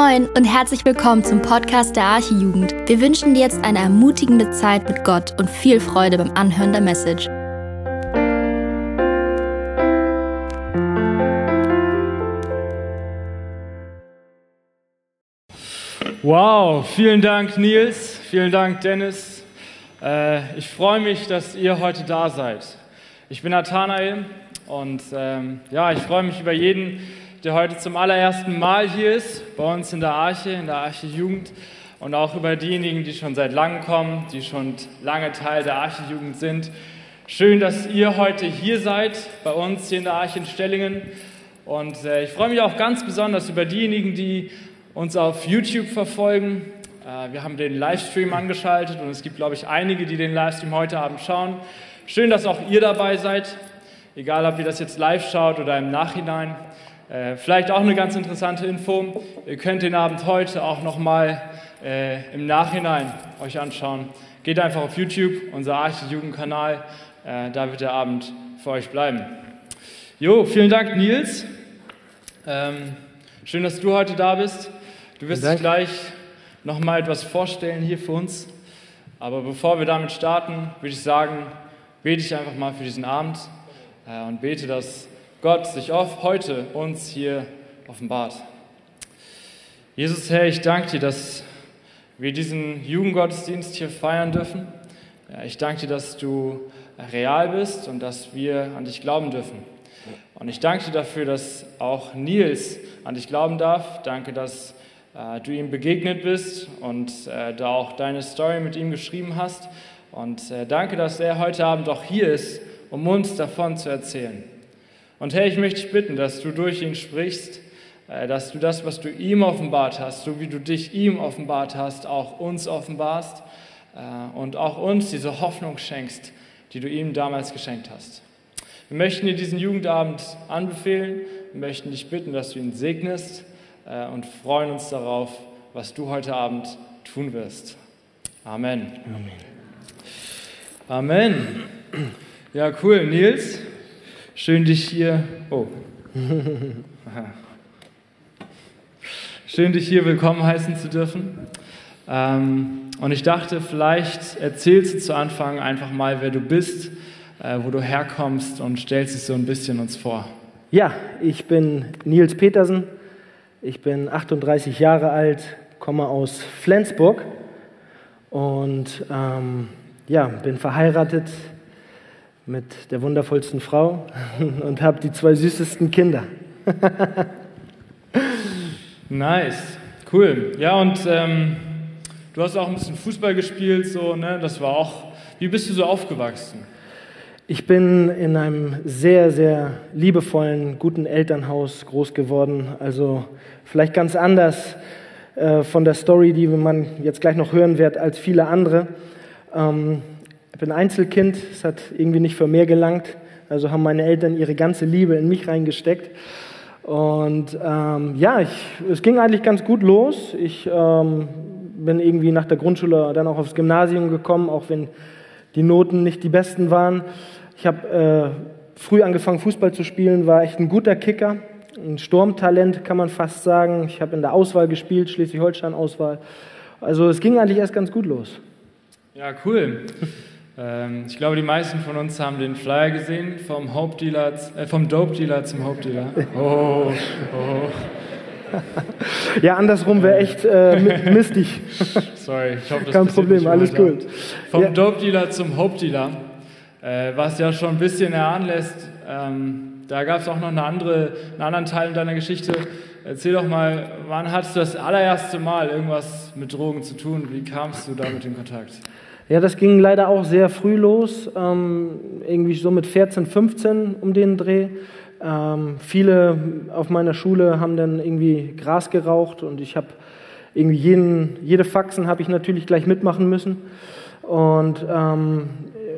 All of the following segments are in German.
Moin und herzlich willkommen zum Podcast der Archijugend. Wir wünschen dir jetzt eine ermutigende Zeit mit Gott und viel Freude beim Anhören der Message. Wow, vielen Dank Nils, vielen Dank Dennis. Äh, ich freue mich, dass ihr heute da seid. Ich bin Nathanael und ähm, ja, ich freue mich über jeden, der heute zum allerersten Mal hier ist, bei uns in der Arche, in der Arche Jugend und auch über diejenigen, die schon seit langem kommen, die schon lange Teil der Arche Jugend sind. Schön, dass ihr heute hier seid, bei uns hier in der Arche in Stellingen. Und äh, ich freue mich auch ganz besonders über diejenigen, die uns auf YouTube verfolgen. Äh, wir haben den Livestream angeschaltet und es gibt, glaube ich, einige, die den Livestream heute Abend schauen. Schön, dass auch ihr dabei seid, egal ob ihr das jetzt live schaut oder im Nachhinein. Äh, vielleicht auch eine ganz interessante Info. Ihr könnt den Abend heute auch nochmal äh, im Nachhinein euch anschauen. Geht einfach auf YouTube, unser Arche-Jugendkanal. Äh, da wird der Abend für euch bleiben. Jo, vielen Dank, Nils. Ähm, schön, dass du heute da bist. Du wirst dich gleich nochmal etwas vorstellen hier für uns. Aber bevor wir damit starten, würde ich sagen, bete ich einfach mal für diesen Abend äh, und bete, dass Gott sich oft heute uns hier offenbart. Jesus, Herr, ich danke dir, dass wir diesen Jugendgottesdienst hier feiern dürfen. Ich danke dir, dass du real bist und dass wir an dich glauben dürfen. Und ich danke dir dafür, dass auch Nils an dich glauben darf. Danke, dass äh, du ihm begegnet bist und äh, da auch deine Story mit ihm geschrieben hast. Und äh, danke, dass er heute Abend auch hier ist, um uns davon zu erzählen. Und Herr, ich möchte dich bitten, dass du durch ihn sprichst, äh, dass du das, was du ihm offenbart hast, so wie du dich ihm offenbart hast, auch uns offenbarst äh, und auch uns diese Hoffnung schenkst, die du ihm damals geschenkt hast. Wir möchten dir diesen Jugendabend anbefehlen, wir möchten dich bitten, dass du ihn segnest äh, und freuen uns darauf, was du heute Abend tun wirst. Amen. Amen. Amen. Ja, cool. Nils, Schön, dich hier. Oh. Schön, dich hier willkommen heißen zu dürfen. Ähm, und ich dachte, vielleicht erzählst du zu Anfang einfach mal, wer du bist, äh, wo du herkommst und stellst dich so ein bisschen uns vor. Ja, ich bin Nils Petersen. Ich bin 38 Jahre alt, komme aus Flensburg und ähm, ja, bin verheiratet, mit der wundervollsten Frau und habe die zwei süßesten Kinder. nice, cool. Ja, und ähm, du hast auch ein bisschen Fußball gespielt, so, ne? Das war auch. Wie bist du so aufgewachsen? Ich bin in einem sehr, sehr liebevollen, guten Elternhaus groß geworden. Also vielleicht ganz anders äh, von der Story, die man jetzt gleich noch hören wird, als viele andere. Ähm, ich bin Einzelkind, es hat irgendwie nicht für mehr gelangt. Also haben meine Eltern ihre ganze Liebe in mich reingesteckt. Und ähm, ja, ich, es ging eigentlich ganz gut los. Ich ähm, bin irgendwie nach der Grundschule dann auch aufs Gymnasium gekommen, auch wenn die Noten nicht die besten waren. Ich habe äh, früh angefangen, Fußball zu spielen, war echt ein guter Kicker, ein Sturmtalent kann man fast sagen. Ich habe in der Auswahl gespielt, Schleswig-Holstein-Auswahl. Also es ging eigentlich erst ganz gut los. Ja, cool. Ähm, ich glaube, die meisten von uns haben den Flyer gesehen vom, Hope Dealer, äh, vom Dope Dealer zum Hope Dealer. Oh, oh. Ja, andersrum wäre echt äh, mistig. Sorry, ich hoffe, das Kein Problem, alles gut. Vom ja. Dope Dealer zum Hope Dealer, äh, was ja schon ein bisschen erahnen lässt. Ähm, da gab es auch noch eine andere, einen anderen Teil in deiner Geschichte. Erzähl doch mal, wann hattest du das allererste Mal irgendwas mit Drogen zu tun? Wie kamst du damit in Kontakt? Ja, das ging leider auch sehr früh los, ähm, irgendwie so mit 14, 15 um den Dreh. Ähm, viele auf meiner Schule haben dann irgendwie Gras geraucht und ich habe irgendwie jeden, jede Faxen habe ich natürlich gleich mitmachen müssen. Und ähm,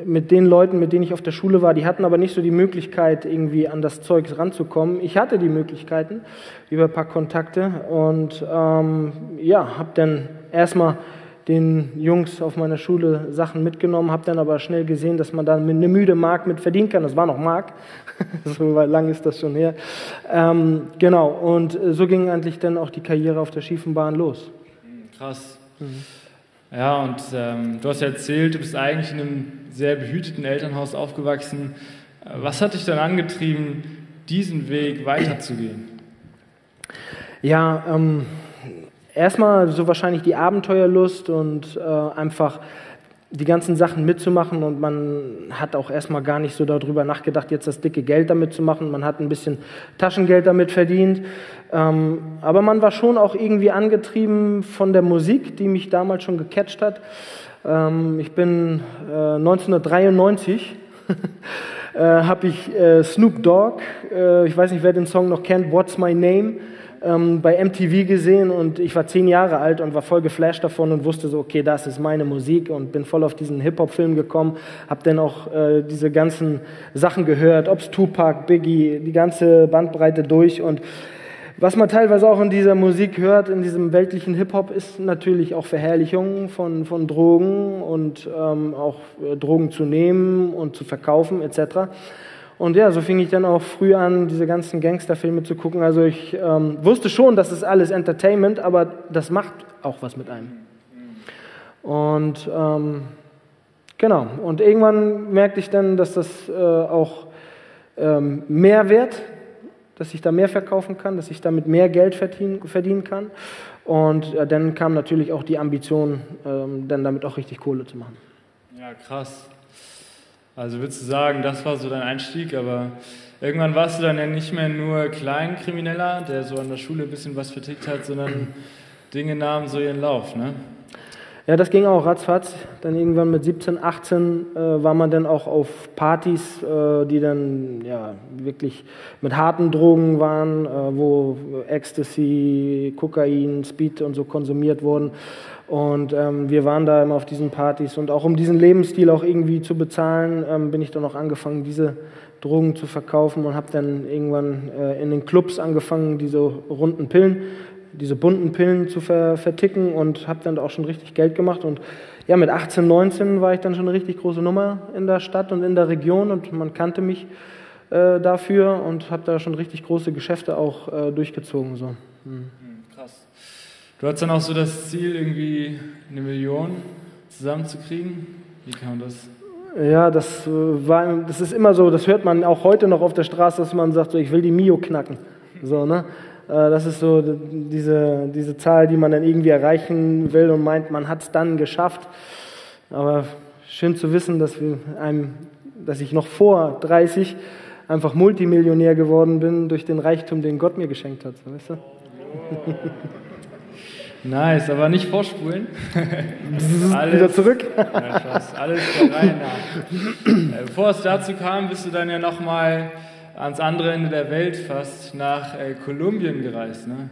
mit den Leuten, mit denen ich auf der Schule war, die hatten aber nicht so die Möglichkeit, irgendwie an das Zeug ranzukommen. Ich hatte die Möglichkeiten über ein paar Kontakte und ähm, ja, habe dann erstmal den Jungs auf meiner Schule Sachen mitgenommen, habe dann aber schnell gesehen, dass man da eine müde Mark mit verdienen kann. Das war noch Mark, so lang ist das schon her. Ähm, genau, und so ging eigentlich dann auch die Karriere auf der schiefen Bahn los. Krass. Mhm. Ja, und ähm, du hast ja erzählt, du bist eigentlich in einem sehr behüteten Elternhaus aufgewachsen. Was hat dich dann angetrieben, diesen Weg weiterzugehen? Ja, ähm, erstmal so wahrscheinlich die Abenteuerlust und äh, einfach die ganzen Sachen mitzumachen und man hat auch erstmal gar nicht so darüber nachgedacht, jetzt das dicke Geld damit zu machen. Man hat ein bisschen Taschengeld damit verdient. Ähm, aber man war schon auch irgendwie angetrieben von der Musik, die mich damals schon gecatcht hat. Ähm, ich bin äh, 1993 äh, habe ich äh, Snoop Dogg, äh, ich weiß nicht, wer den Song noch kennt, What's My Name, ähm, bei MTV gesehen und ich war zehn Jahre alt und war voll geflasht davon und wusste so, okay, das ist meine Musik und bin voll auf diesen Hip-Hop-Film gekommen, habe dann auch äh, diese ganzen Sachen gehört, ob's Tupac, Biggie, die ganze Bandbreite durch und was man teilweise auch in dieser Musik hört, in diesem weltlichen Hip-Hop, ist natürlich auch Verherrlichung von, von Drogen und ähm, auch äh, Drogen zu nehmen und zu verkaufen etc. Und ja, so fing ich dann auch früh an, diese ganzen Gangsterfilme zu gucken. Also ich ähm, wusste schon, das ist alles Entertainment, aber das macht auch was mit einem. Und ähm, genau, und irgendwann merkte ich dann, dass das äh, auch ähm, mehr wert dass ich da mehr verkaufen kann, dass ich damit mehr Geld verdienen, verdienen kann. Und äh, dann kam natürlich auch die Ambition, ähm, dann damit auch richtig Kohle zu machen. Ja, krass. Also würdest du sagen, das war so dein Einstieg, aber irgendwann warst du dann ja nicht mehr nur Kleinkrimineller, der so an der Schule ein bisschen was vertickt hat, sondern Dinge nahmen so ihren Lauf, ne? Ja, das ging auch ratzfatz. Dann irgendwann mit 17, 18 äh, war man dann auch auf Partys, äh, die dann ja wirklich mit harten Drogen waren, äh, wo Ecstasy, Kokain, Speed und so konsumiert wurden. Und ähm, wir waren da immer auf diesen Partys und auch um diesen Lebensstil auch irgendwie zu bezahlen, ähm, bin ich dann auch angefangen, diese Drogen zu verkaufen und habe dann irgendwann äh, in den Clubs angefangen, diese runden Pillen diese bunten Pillen zu ver verticken und habe dann auch schon richtig Geld gemacht. Und ja, mit 18, 19 war ich dann schon eine richtig große Nummer in der Stadt und in der Region und man kannte mich äh, dafür und habe da schon richtig große Geschäfte auch äh, durchgezogen. So. Hm. Du hattest dann auch so das Ziel, irgendwie eine Million zusammenzukriegen. Wie kam das? Ja, das, äh, war, das ist immer so, das hört man auch heute noch auf der Straße, dass man sagt, so, ich will die Mio knacken. So, ne? Äh, das ist so diese, diese Zahl, die man dann irgendwie erreichen will und meint, man hat es dann geschafft. Aber schön zu wissen, dass, wir einem, dass ich noch vor 30 einfach Multimillionär geworden bin durch den Reichtum, den Gott mir geschenkt hat. Weißt du? Nice, aber nicht vorspulen. alles, Wieder zurück. ja, Spaß, alles der Reihe nach. Äh, bevor es dazu kam, bist du dann ja nochmal ans andere Ende der Welt fast nach äh, Kolumbien gereist ne?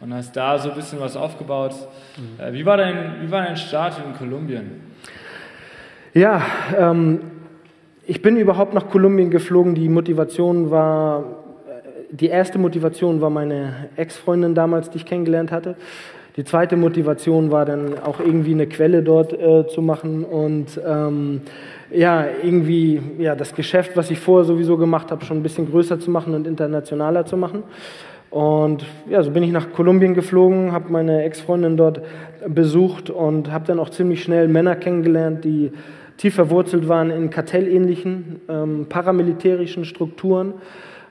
und hast da so ein bisschen was aufgebaut. Mhm. Äh, wie, war dein, wie war dein Start in Kolumbien? Ja, ähm, ich bin überhaupt nach Kolumbien geflogen. Die Motivation war, äh, die erste Motivation war meine Ex-Freundin damals, die ich kennengelernt hatte. Die zweite Motivation war dann auch irgendwie eine Quelle dort äh, zu machen und ähm, ja, irgendwie ja, das Geschäft, was ich vorher sowieso gemacht habe, schon ein bisschen größer zu machen und internationaler zu machen. Und ja, so bin ich nach Kolumbien geflogen, habe meine Ex-Freundin dort besucht und habe dann auch ziemlich schnell Männer kennengelernt, die tief verwurzelt waren in kartellähnlichen, ähm, paramilitärischen Strukturen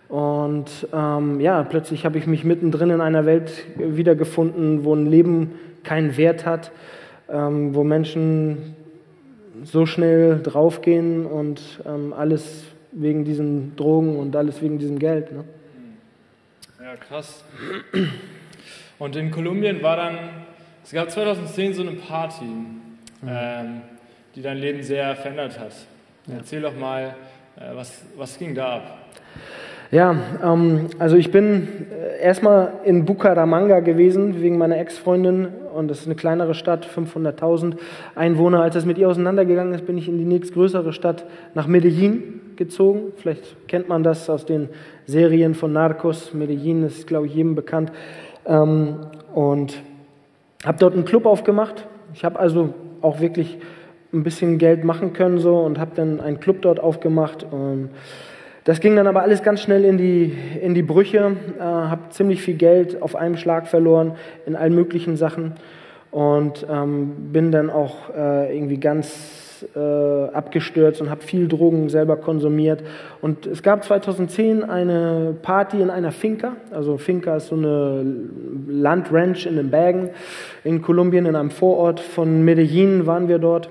und ähm, ja, plötzlich habe ich mich mittendrin in einer Welt wiedergefunden, wo ein Leben keinen Wert hat, ähm, wo Menschen so schnell draufgehen und ähm, alles wegen diesen Drogen und alles wegen diesem Geld. Ne? Ja, krass. Und in Kolumbien war dann, es gab 2010 so eine Party, mhm. ähm, die dein Leben sehr verändert hat. Ja. Erzähl doch mal, äh, was, was ging da ab? Ja, ähm, also ich bin äh, erstmal in Bucaramanga gewesen wegen meiner Ex-Freundin und das ist eine kleinere Stadt, 500.000 Einwohner. Als das mit ihr auseinandergegangen ist, bin ich in die nächstgrößere Stadt nach Medellin gezogen. Vielleicht kennt man das aus den Serien von Narcos. Medellin ist, glaube ich, jedem bekannt. Ähm, und habe dort einen Club aufgemacht, Ich habe also auch wirklich ein bisschen Geld machen können so und habe dann einen Club dort aufgemacht. Und das ging dann aber alles ganz schnell in die, in die Brüche, äh, habe ziemlich viel Geld auf einem Schlag verloren in allen möglichen Sachen und ähm, bin dann auch äh, irgendwie ganz äh, abgestürzt und habe viel Drogen selber konsumiert. Und es gab 2010 eine Party in einer Finca, also Finca ist so eine Landranch in den Bergen in Kolumbien, in einem Vorort von Medellin waren wir dort.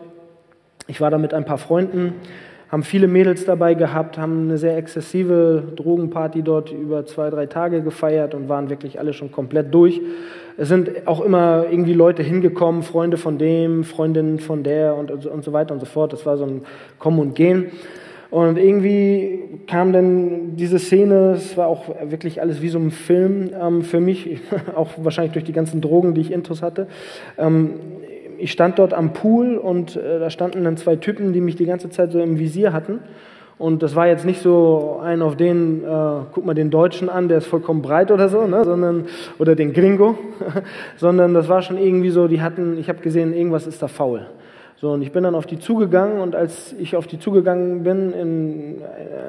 Ich war da mit ein paar Freunden, haben viele Mädels dabei gehabt, haben eine sehr exzessive Drogenparty dort über zwei, drei Tage gefeiert und waren wirklich alle schon komplett durch. Es sind auch immer irgendwie Leute hingekommen, Freunde von dem, Freundinnen von der und, und so weiter und so fort. Das war so ein Kommen und Gehen. Und irgendwie kam dann diese Szene, es war auch wirklich alles wie so ein Film ähm, für mich, auch wahrscheinlich durch die ganzen Drogen, die ich intus hatte. Ähm, ich stand dort am Pool und äh, da standen dann zwei Typen, die mich die ganze Zeit so im Visier hatten. Und das war jetzt nicht so ein auf den, äh, guck mal den Deutschen an, der ist vollkommen breit oder so, ne? sondern, oder den Gringo, sondern das war schon irgendwie so, die hatten, ich habe gesehen, irgendwas ist da faul. So, und ich bin dann auf die zugegangen und als ich auf die zugegangen bin, in,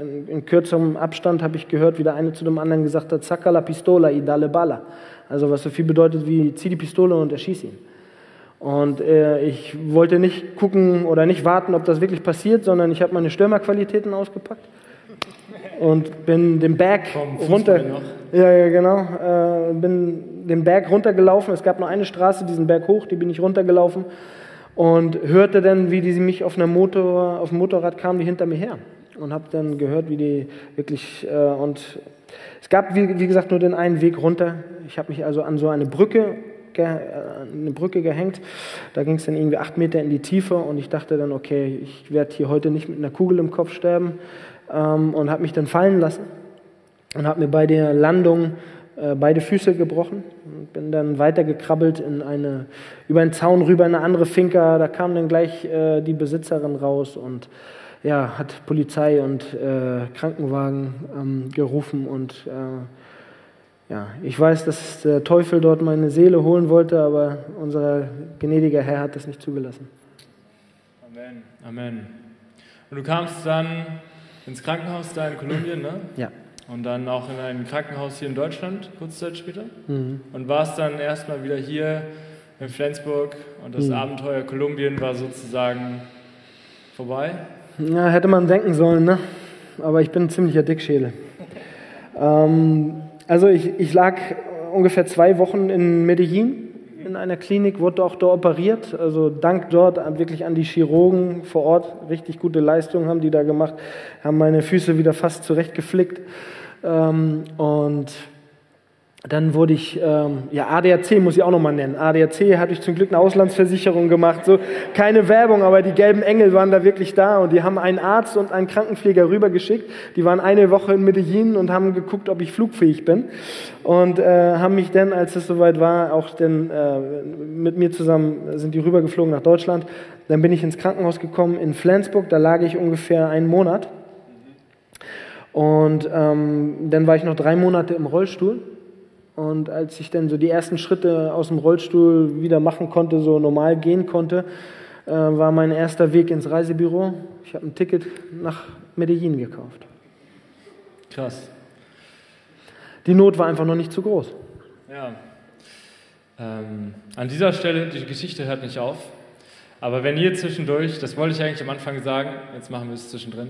in, in kürzerem Abstand, habe ich gehört, wie der eine zu dem anderen gesagt hat, Sacca la pistola y dale bala. Also was so viel bedeutet wie, zieh die Pistole und erschieß ihn. Und äh, ich wollte nicht gucken oder nicht warten, ob das wirklich passiert, sondern ich habe meine Stürmerqualitäten ausgepackt und bin den Berg runter. Ja, ja, genau. Äh, bin den Berg runtergelaufen. Es gab nur eine Straße, diesen Berg hoch, die bin ich runtergelaufen und hörte dann, wie die mich auf einem Motor, auf dem Motorrad kamen, die hinter mir her und habe dann gehört, wie die wirklich äh, und es gab wie, wie gesagt nur den einen Weg runter. Ich habe mich also an so eine Brücke eine Brücke gehängt. Da ging es dann irgendwie acht Meter in die Tiefe und ich dachte dann, okay, ich werde hier heute nicht mit einer Kugel im Kopf sterben ähm, und habe mich dann fallen lassen und habe mir bei der Landung äh, beide Füße gebrochen und bin dann weitergekrabbelt in eine, über einen Zaun rüber in eine andere Finca. Da kam dann gleich äh, die Besitzerin raus und ja, hat Polizei und äh, Krankenwagen ähm, gerufen und äh, ja, ich weiß, dass der Teufel dort meine Seele holen wollte, aber unser gnädiger Herr hat das nicht zugelassen. Amen. Amen. Und du kamst dann ins Krankenhaus da in Kolumbien, ne? Ja. Und dann auch in ein Krankenhaus hier in Deutschland, kurze Zeit später. Mhm. Und warst dann erstmal wieder hier in Flensburg und das mhm. Abenteuer Kolumbien war sozusagen vorbei. Ja, hätte man denken sollen, ne? Aber ich bin ein ziemlicher Dickschädel. ähm, also ich, ich lag ungefähr zwei Wochen in Medellin in einer Klinik, wurde auch da operiert. Also dank dort wirklich an die Chirurgen vor Ort. Richtig gute Leistungen haben die da gemacht, haben meine Füße wieder fast zurechtgeflickt. Ähm, und dann wurde ich, ähm, ja, ADAC muss ich auch nochmal nennen. ADAC hatte ich zum Glück eine Auslandsversicherung gemacht. So, keine Werbung, aber die gelben Engel waren da wirklich da und die haben einen Arzt und einen Krankenpfleger rübergeschickt. Die waren eine Woche in Medellin und haben geguckt, ob ich flugfähig bin. Und äh, haben mich dann, als es soweit war, auch dann äh, mit mir zusammen sind die rübergeflogen nach Deutschland. Dann bin ich ins Krankenhaus gekommen in Flensburg, da lag ich ungefähr einen Monat. Und ähm, dann war ich noch drei Monate im Rollstuhl und als ich dann so die ersten Schritte aus dem Rollstuhl wieder machen konnte, so normal gehen konnte, äh, war mein erster Weg ins Reisebüro. Ich habe ein Ticket nach Medellin gekauft. Krass. Die Not war einfach noch nicht zu groß. Ja. Ähm, an dieser Stelle, die Geschichte hört nicht auf. Aber wenn ihr zwischendurch, das wollte ich eigentlich am Anfang sagen, jetzt machen wir es zwischendrin,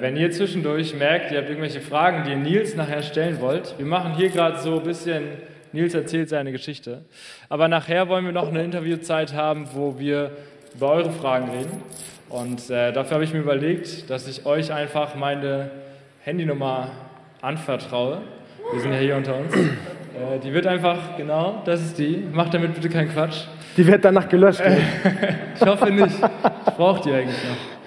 wenn ihr zwischendurch merkt, ihr habt irgendwelche Fragen, die ihr Nils nachher stellen wollt, wir machen hier gerade so ein bisschen, Nils erzählt seine Geschichte, aber nachher wollen wir noch eine Interviewzeit haben, wo wir über eure Fragen reden. Und äh, dafür habe ich mir überlegt, dass ich euch einfach meine Handynummer anvertraue. Wir sind ja hier unter uns. Äh, die wird einfach, genau, das ist die. Macht damit bitte keinen Quatsch. Die wird danach gelöscht. ich hoffe nicht. Ich brauche die eigentlich noch.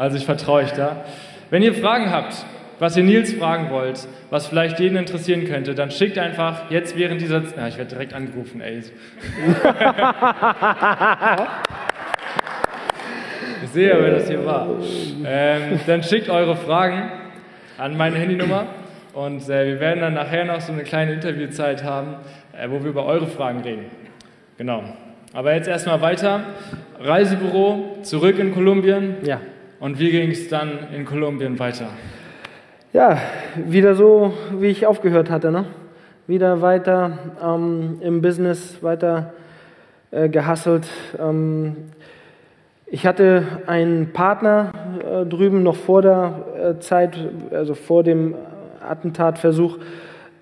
Also ich vertraue euch da. Wenn ihr Fragen habt, was ihr Nils fragen wollt, was vielleicht jeden interessieren könnte, dann schickt einfach jetzt während dieser... Ja, ich werde direkt angerufen, ey. ich sehe wer das hier war. Ähm, dann schickt eure Fragen an meine Handynummer und äh, wir werden dann nachher noch so eine kleine Interviewzeit haben, äh, wo wir über eure Fragen reden. Genau. Aber jetzt erstmal weiter. Reisebüro, zurück in Kolumbien. Ja. Und wie ging es dann in Kolumbien weiter? Ja, wieder so, wie ich aufgehört hatte. Ne? Wieder weiter ähm, im Business, weiter äh, gehasselt. Ähm, ich hatte einen Partner äh, drüben noch vor der äh, Zeit, also vor dem Attentatversuch,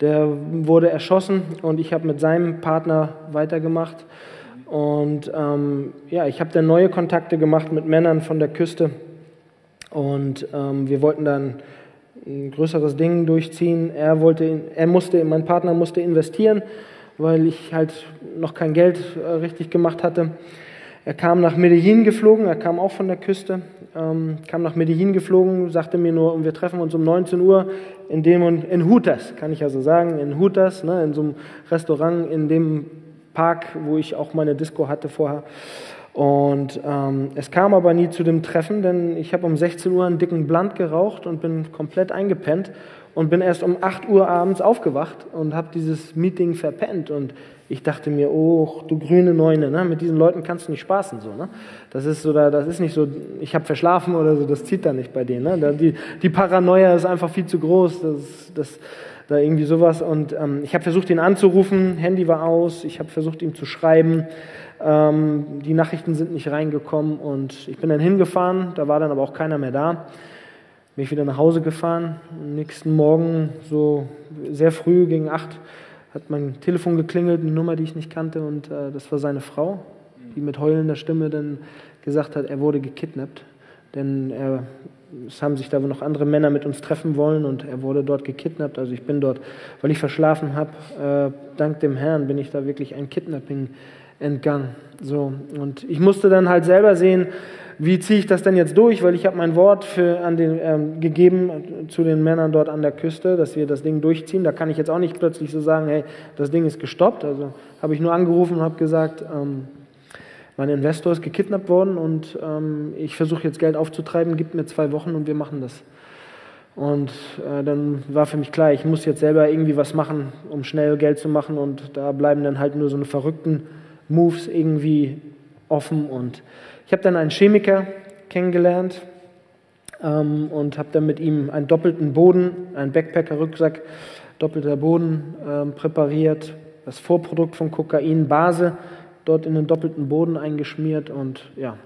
der wurde erschossen und ich habe mit seinem Partner weitergemacht. Und ähm, ja, ich habe dann neue Kontakte gemacht mit Männern von der Küste und ähm, wir wollten dann ein größeres Ding durchziehen. Er wollte, er musste, mein Partner musste investieren, weil ich halt noch kein Geld äh, richtig gemacht hatte. Er kam nach Medellin geflogen, er kam auch von der Küste, ähm, kam nach Medellin geflogen, sagte mir nur, wir treffen uns um 19 Uhr in dem und in Hutas, kann ich ja so sagen, in Hutas, ne, in so einem Restaurant, in dem Park, wo ich auch meine Disco hatte vorher. Und ähm, es kam aber nie zu dem Treffen, denn ich habe um 16 Uhr einen dicken Blunt geraucht und bin komplett eingepennt und bin erst um 8 Uhr abends aufgewacht und habe dieses Meeting verpennt. Und ich dachte mir, oh, du grüne Neune, ne? mit diesen Leuten kannst du nicht spaßen. So, ne? Das ist so, das ist nicht so, ich habe verschlafen oder so, das zieht da nicht bei denen. Ne? Die, die Paranoia ist einfach viel zu groß. Das, das, da irgendwie sowas. Und ähm, ich habe versucht, ihn anzurufen, Handy war aus, ich habe versucht, ihm zu schreiben. Ähm, die Nachrichten sind nicht reingekommen und ich bin dann hingefahren, da war dann aber auch keiner mehr da. Bin ich wieder nach Hause gefahren. Am nächsten Morgen, so sehr früh, gegen acht, hat mein Telefon geklingelt, eine Nummer, die ich nicht kannte, und äh, das war seine Frau, die mit heulender Stimme dann gesagt hat, er wurde gekidnappt. Denn er, es haben sich da noch andere Männer mit uns treffen wollen und er wurde dort gekidnappt. Also ich bin dort, weil ich verschlafen habe, äh, dank dem Herrn bin ich da wirklich ein Kidnapping entgangen. So, und ich musste dann halt selber sehen, wie ziehe ich das denn jetzt durch, weil ich habe mein Wort für, an den, ähm, gegeben zu den Männern dort an der Küste, dass wir das Ding durchziehen. Da kann ich jetzt auch nicht plötzlich so sagen, hey, das Ding ist gestoppt. Also habe ich nur angerufen und habe gesagt, ähm, mein Investor ist gekidnappt worden und ähm, ich versuche jetzt Geld aufzutreiben, gibt mir zwei Wochen und wir machen das. Und äh, dann war für mich klar, ich muss jetzt selber irgendwie was machen, um schnell Geld zu machen und da bleiben dann halt nur so eine verrückten Moves irgendwie offen. Und ich habe dann einen Chemiker kennengelernt ähm, und habe dann mit ihm einen doppelten Boden, einen Backpacker-Rucksack, doppelter Boden ähm, präpariert, das Vorprodukt von Kokain, Base, dort in den doppelten Boden eingeschmiert und ja,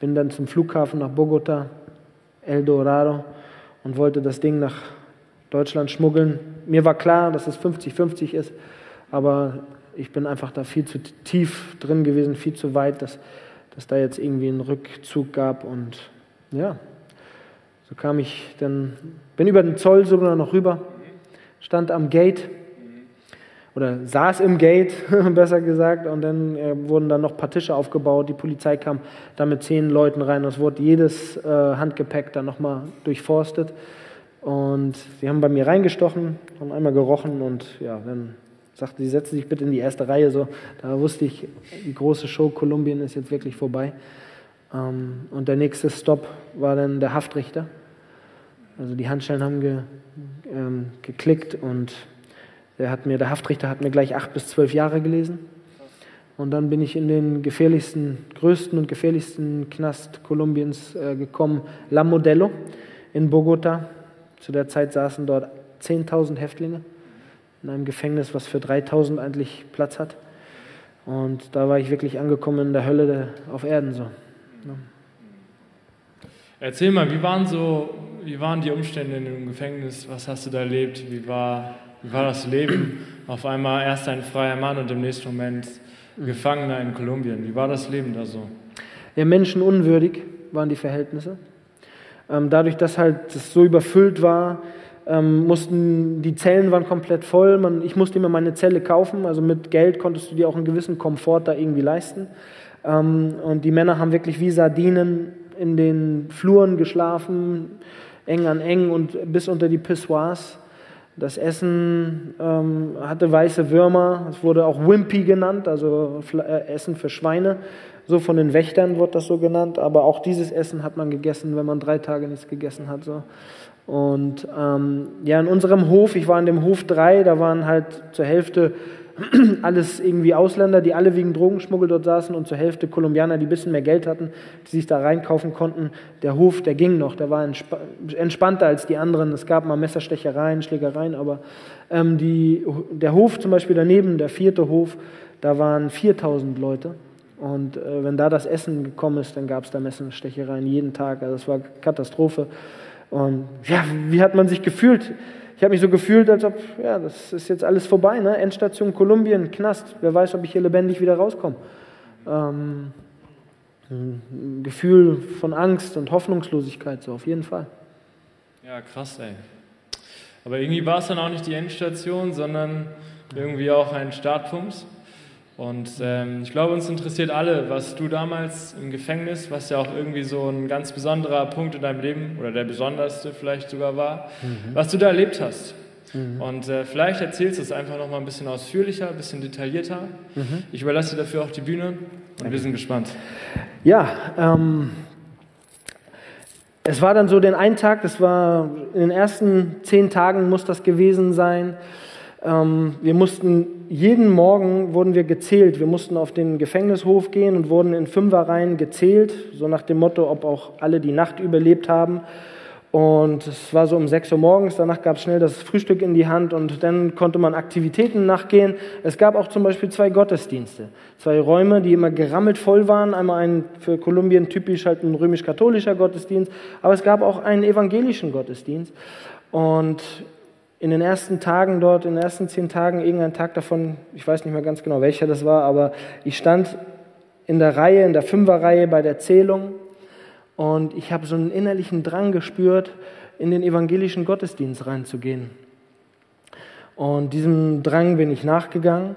bin dann zum Flughafen nach Bogota, El Dorado und wollte das Ding nach Deutschland schmuggeln. Mir war klar, dass es 50-50 ist, aber ich bin einfach da viel zu tief drin gewesen, viel zu weit, dass, dass da jetzt irgendwie einen Rückzug gab. Und ja, so kam ich dann, bin über den Zoll sogar noch rüber, stand am Gate oder saß im Gate, besser gesagt, und dann äh, wurden dann noch ein paar Tische aufgebaut. Die Polizei kam da mit zehn Leuten rein. Es wurde jedes äh, Handgepäck dann nochmal durchforstet. Und sie haben bei mir reingestochen, haben einmal gerochen und ja, dann sagte, sie setzen sich bitte in die erste Reihe. So, da wusste ich, die große Show Kolumbien ist jetzt wirklich vorbei. Ähm, und der nächste Stopp war dann der Haftrichter. Also die Handschellen haben ge, ähm, geklickt und der, hat mir, der Haftrichter hat mir gleich acht bis zwölf Jahre gelesen. Und dann bin ich in den gefährlichsten, größten und gefährlichsten Knast Kolumbiens äh, gekommen, La Modelo in Bogota. Zu der Zeit saßen dort 10.000 Häftlinge in einem Gefängnis, was für 3000 eigentlich Platz hat. Und da war ich wirklich angekommen in der Hölle auf Erden so. Ja. Erzähl mal, wie waren so, wie waren die Umstände in dem Gefängnis? Was hast du da erlebt? Wie war, wie war das Leben? Auf einmal erst ein freier Mann und im nächsten Moment Gefangener in Kolumbien. Wie war das Leben da so? Ja, menschenunwürdig waren die Verhältnisse. Ähm, dadurch, dass halt es so überfüllt war, ähm, mussten, die Zellen waren komplett voll. Man, ich musste immer meine Zelle kaufen. Also mit Geld konntest du dir auch einen gewissen Komfort da irgendwie leisten. Ähm, und die Männer haben wirklich wie Sardinen in den Fluren geschlafen, eng an eng und bis unter die Pissoirs. Das Essen ähm, hatte weiße Würmer. Es wurde auch Wimpy genannt, also äh, Essen für Schweine. So von den Wächtern wird das so genannt. Aber auch dieses Essen hat man gegessen, wenn man drei Tage nichts gegessen hat. So. Und ähm, ja, in unserem Hof, ich war in dem Hof 3, da waren halt zur Hälfte alles irgendwie Ausländer, die alle wegen Drogenschmuggel dort saßen und zur Hälfte Kolumbianer, die ein bisschen mehr Geld hatten, die sich da reinkaufen konnten. Der Hof, der ging noch, der war entspannter als die anderen. Es gab mal Messerstechereien, Schlägereien, aber ähm, die, der Hof zum Beispiel daneben, der vierte Hof, da waren 4000 Leute. Und äh, wenn da das Essen gekommen ist, dann gab es da Messerstechereien jeden Tag. Also das war Katastrophe. Und ja, wie hat man sich gefühlt? Ich habe mich so gefühlt, als ob, ja, das ist jetzt alles vorbei, ne? Endstation Kolumbien, Knast, wer weiß, ob ich hier lebendig wieder rauskomme. Ähm, ein Gefühl von Angst und Hoffnungslosigkeit, so auf jeden Fall. Ja, krass, ey. Aber irgendwie war es dann auch nicht die Endstation, sondern irgendwie auch ein Startpunkt. Und ähm, ich glaube, uns interessiert alle, was du damals im Gefängnis, was ja auch irgendwie so ein ganz besonderer Punkt in deinem Leben oder der besonderste vielleicht sogar war, mhm. was du da erlebt hast. Mhm. Und äh, vielleicht erzählst du es einfach noch mal ein bisschen ausführlicher, ein bisschen detaillierter. Mhm. Ich überlasse dir dafür auch die Bühne und Danke. wir sind gespannt. Ja, ähm, es war dann so den einen Tag, das war in den ersten zehn Tagen muss das gewesen sein. Ähm, wir mussten jeden Morgen wurden wir gezählt. Wir mussten auf den Gefängnishof gehen und wurden in Fünferreihen gezählt, so nach dem Motto, ob auch alle die Nacht überlebt haben. Und es war so um 6 Uhr morgens, danach gab es schnell das Frühstück in die Hand und dann konnte man Aktivitäten nachgehen. Es gab auch zum Beispiel zwei Gottesdienste, zwei Räume, die immer gerammelt voll waren. Einmal ein für Kolumbien typisch halt ein römisch-katholischer Gottesdienst, aber es gab auch einen evangelischen Gottesdienst. Und in den ersten Tagen dort, in den ersten zehn Tagen, irgendein Tag davon, ich weiß nicht mehr ganz genau, welcher das war, aber ich stand in der Reihe, in der Fünferreihe bei der Zählung und ich habe so einen innerlichen Drang gespürt, in den evangelischen Gottesdienst reinzugehen. Und diesem Drang bin ich nachgegangen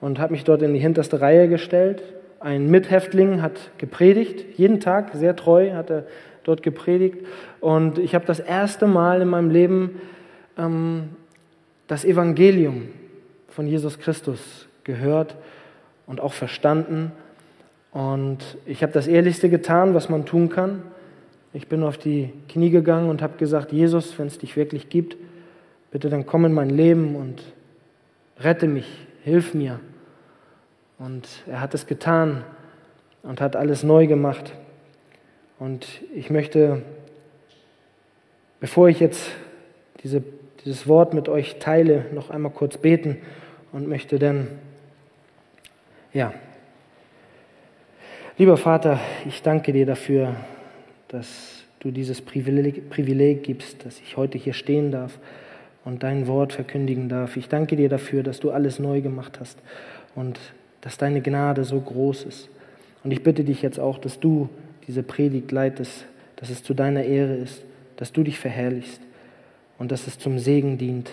und habe mich dort in die hinterste Reihe gestellt. Ein Mithäftling hat gepredigt, jeden Tag, sehr treu hat er dort gepredigt. Und ich habe das erste Mal in meinem Leben ähm, das Evangelium von Jesus Christus gehört und auch verstanden. Und ich habe das Ehrlichste getan, was man tun kann. Ich bin auf die Knie gegangen und habe gesagt, Jesus, wenn es dich wirklich gibt, bitte dann komm in mein Leben und rette mich, hilf mir. Und er hat es getan und hat alles neu gemacht. Und ich möchte, bevor ich jetzt diese dieses Wort mit euch teile, noch einmal kurz beten und möchte dann, ja, lieber Vater, ich danke dir dafür, dass du dieses Privileg, Privileg gibst, dass ich heute hier stehen darf und dein Wort verkündigen darf. Ich danke dir dafür, dass du alles neu gemacht hast und dass deine Gnade so groß ist. Und ich bitte dich jetzt auch, dass du diese Predigt leitest, dass es zu deiner Ehre ist, dass du dich verherrlichst und dass es zum Segen dient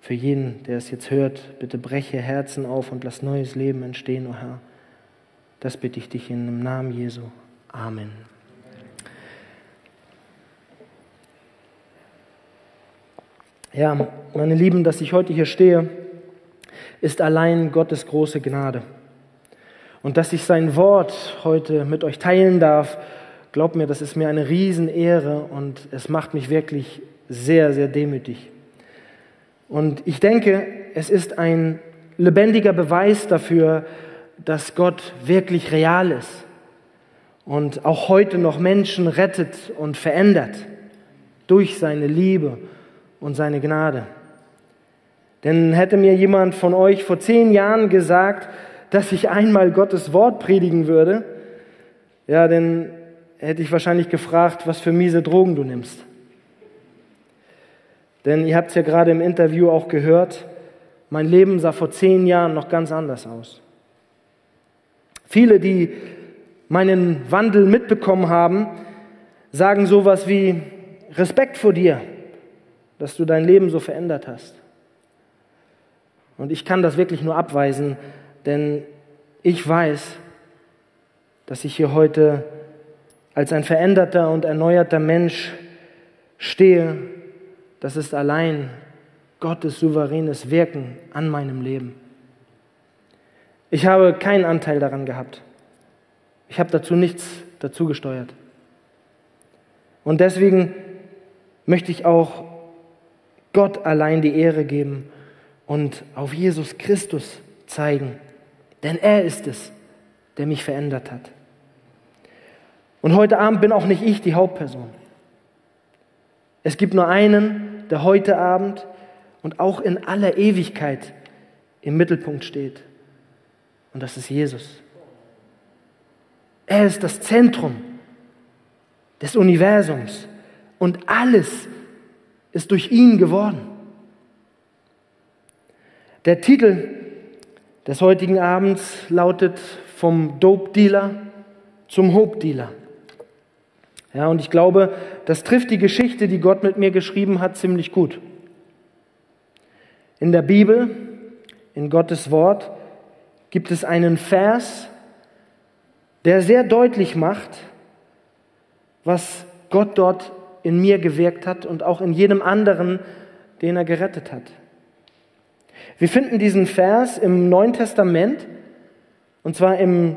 für jeden, der es jetzt hört. Bitte breche Herzen auf und lass neues Leben entstehen, o oh Herr. Das bitte ich dich in dem Namen Jesu. Amen. Ja, meine Lieben, dass ich heute hier stehe, ist allein Gottes große Gnade. Und dass ich sein Wort heute mit euch teilen darf, glaubt mir, das ist mir eine Riesenehre und es macht mich wirklich sehr, sehr demütig. Und ich denke, es ist ein lebendiger Beweis dafür, dass Gott wirklich real ist und auch heute noch Menschen rettet und verändert durch seine Liebe und seine Gnade. Denn hätte mir jemand von euch vor zehn Jahren gesagt, dass ich einmal Gottes Wort predigen würde, ja, dann hätte ich wahrscheinlich gefragt, was für miese Drogen du nimmst. Denn ihr habt es ja gerade im Interview auch gehört, mein Leben sah vor zehn Jahren noch ganz anders aus. Viele, die meinen Wandel mitbekommen haben, sagen sowas wie Respekt vor dir, dass du dein Leben so verändert hast. Und ich kann das wirklich nur abweisen, denn ich weiß, dass ich hier heute als ein veränderter und erneuerter Mensch stehe das ist allein Gottes souveränes Wirken an meinem Leben. Ich habe keinen Anteil daran gehabt. Ich habe dazu nichts dazu gesteuert. Und deswegen möchte ich auch Gott allein die Ehre geben und auf Jesus Christus zeigen. Denn er ist es, der mich verändert hat. Und heute Abend bin auch nicht ich die Hauptperson. Es gibt nur einen, der heute Abend und auch in aller Ewigkeit im Mittelpunkt steht. Und das ist Jesus. Er ist das Zentrum des Universums und alles ist durch ihn geworden. Der Titel des heutigen Abends lautet vom Dope Dealer zum Hope Dealer. Ja, und ich glaube, das trifft die Geschichte, die Gott mit mir geschrieben hat, ziemlich gut. In der Bibel, in Gottes Wort, gibt es einen Vers, der sehr deutlich macht, was Gott dort in mir gewirkt hat und auch in jedem anderen, den er gerettet hat. Wir finden diesen Vers im Neuen Testament, und zwar im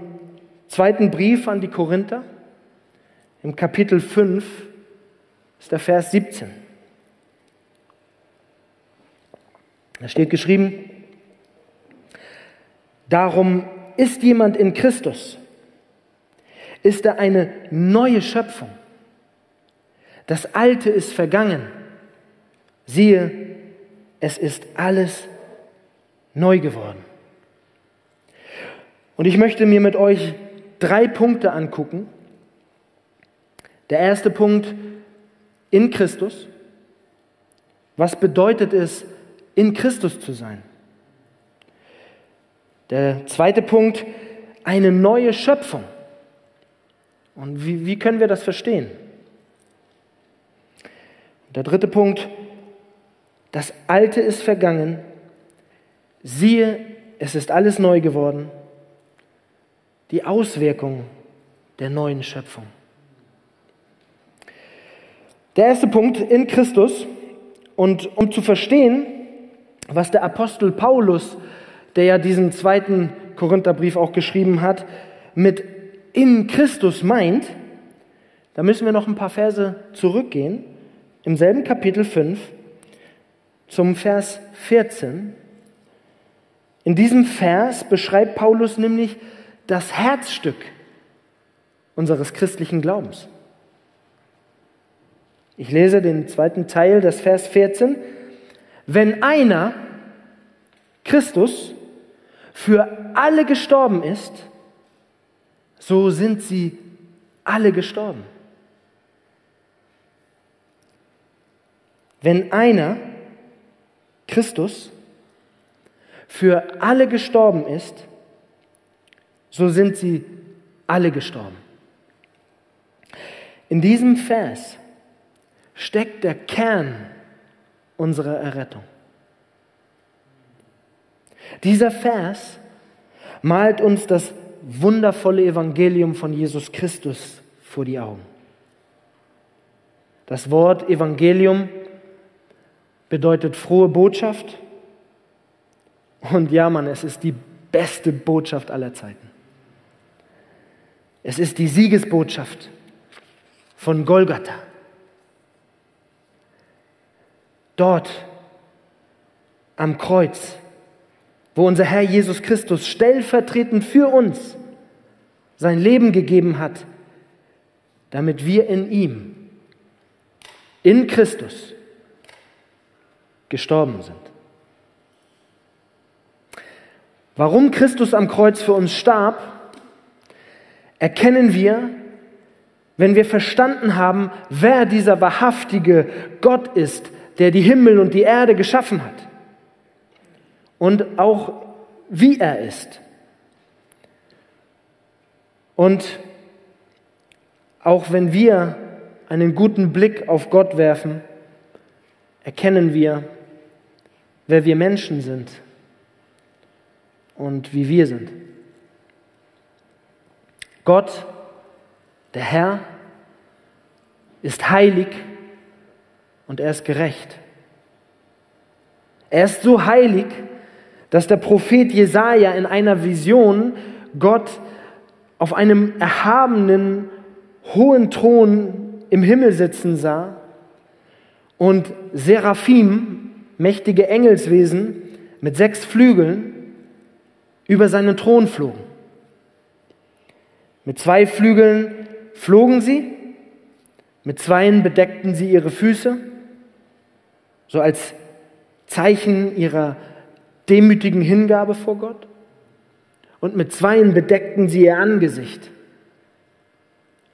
zweiten Brief an die Korinther, im Kapitel 5, ist der Vers 17. Da steht geschrieben, darum ist jemand in Christus, ist er eine neue Schöpfung. Das Alte ist vergangen. Siehe, es ist alles neu geworden. Und ich möchte mir mit euch drei Punkte angucken. Der erste Punkt in Christus. Was bedeutet es, in Christus zu sein? Der zweite Punkt, eine neue Schöpfung. Und wie, wie können wir das verstehen? Der dritte Punkt, das Alte ist vergangen, siehe, es ist alles neu geworden, die Auswirkung der neuen Schöpfung. Der erste Punkt in Christus und um zu verstehen, was der Apostel Paulus, der ja diesen zweiten Korintherbrief auch geschrieben hat, mit in Christus meint, da müssen wir noch ein paar Verse zurückgehen im selben Kapitel 5 zum Vers 14. In diesem Vers beschreibt Paulus nämlich das Herzstück unseres christlichen Glaubens. Ich lese den zweiten Teil des Vers 14. Wenn einer, Christus, für alle gestorben ist, so sind sie alle gestorben. Wenn einer, Christus, für alle gestorben ist, so sind sie alle gestorben. In diesem Vers steckt der Kern unserer Errettung. Dieser Vers malt uns das wundervolle Evangelium von Jesus Christus vor die Augen. Das Wort Evangelium bedeutet frohe Botschaft. Und ja, Mann, es ist die beste Botschaft aller Zeiten. Es ist die Siegesbotschaft von Golgatha. Dort am Kreuz, wo unser Herr Jesus Christus stellvertretend für uns sein Leben gegeben hat, damit wir in ihm, in Christus, gestorben sind. Warum Christus am Kreuz für uns starb, erkennen wir, wenn wir verstanden haben, wer dieser wahrhaftige Gott ist, der die Himmel und die Erde geschaffen hat. Und auch wie er ist. Und auch wenn wir einen guten Blick auf Gott werfen, erkennen wir, wer wir Menschen sind und wie wir sind. Gott, der Herr, ist heilig und er ist gerecht. Er ist so heilig, dass der Prophet Jesaja in einer Vision Gott auf einem erhabenen, hohen Thron im Himmel sitzen sah und Seraphim, mächtige Engelswesen, mit sechs Flügeln über seinen Thron flogen. Mit zwei Flügeln flogen sie, mit zweien bedeckten sie ihre Füße, so als Zeichen ihrer demütigen Hingabe vor Gott. Und mit zweien bedeckten sie ihr Angesicht,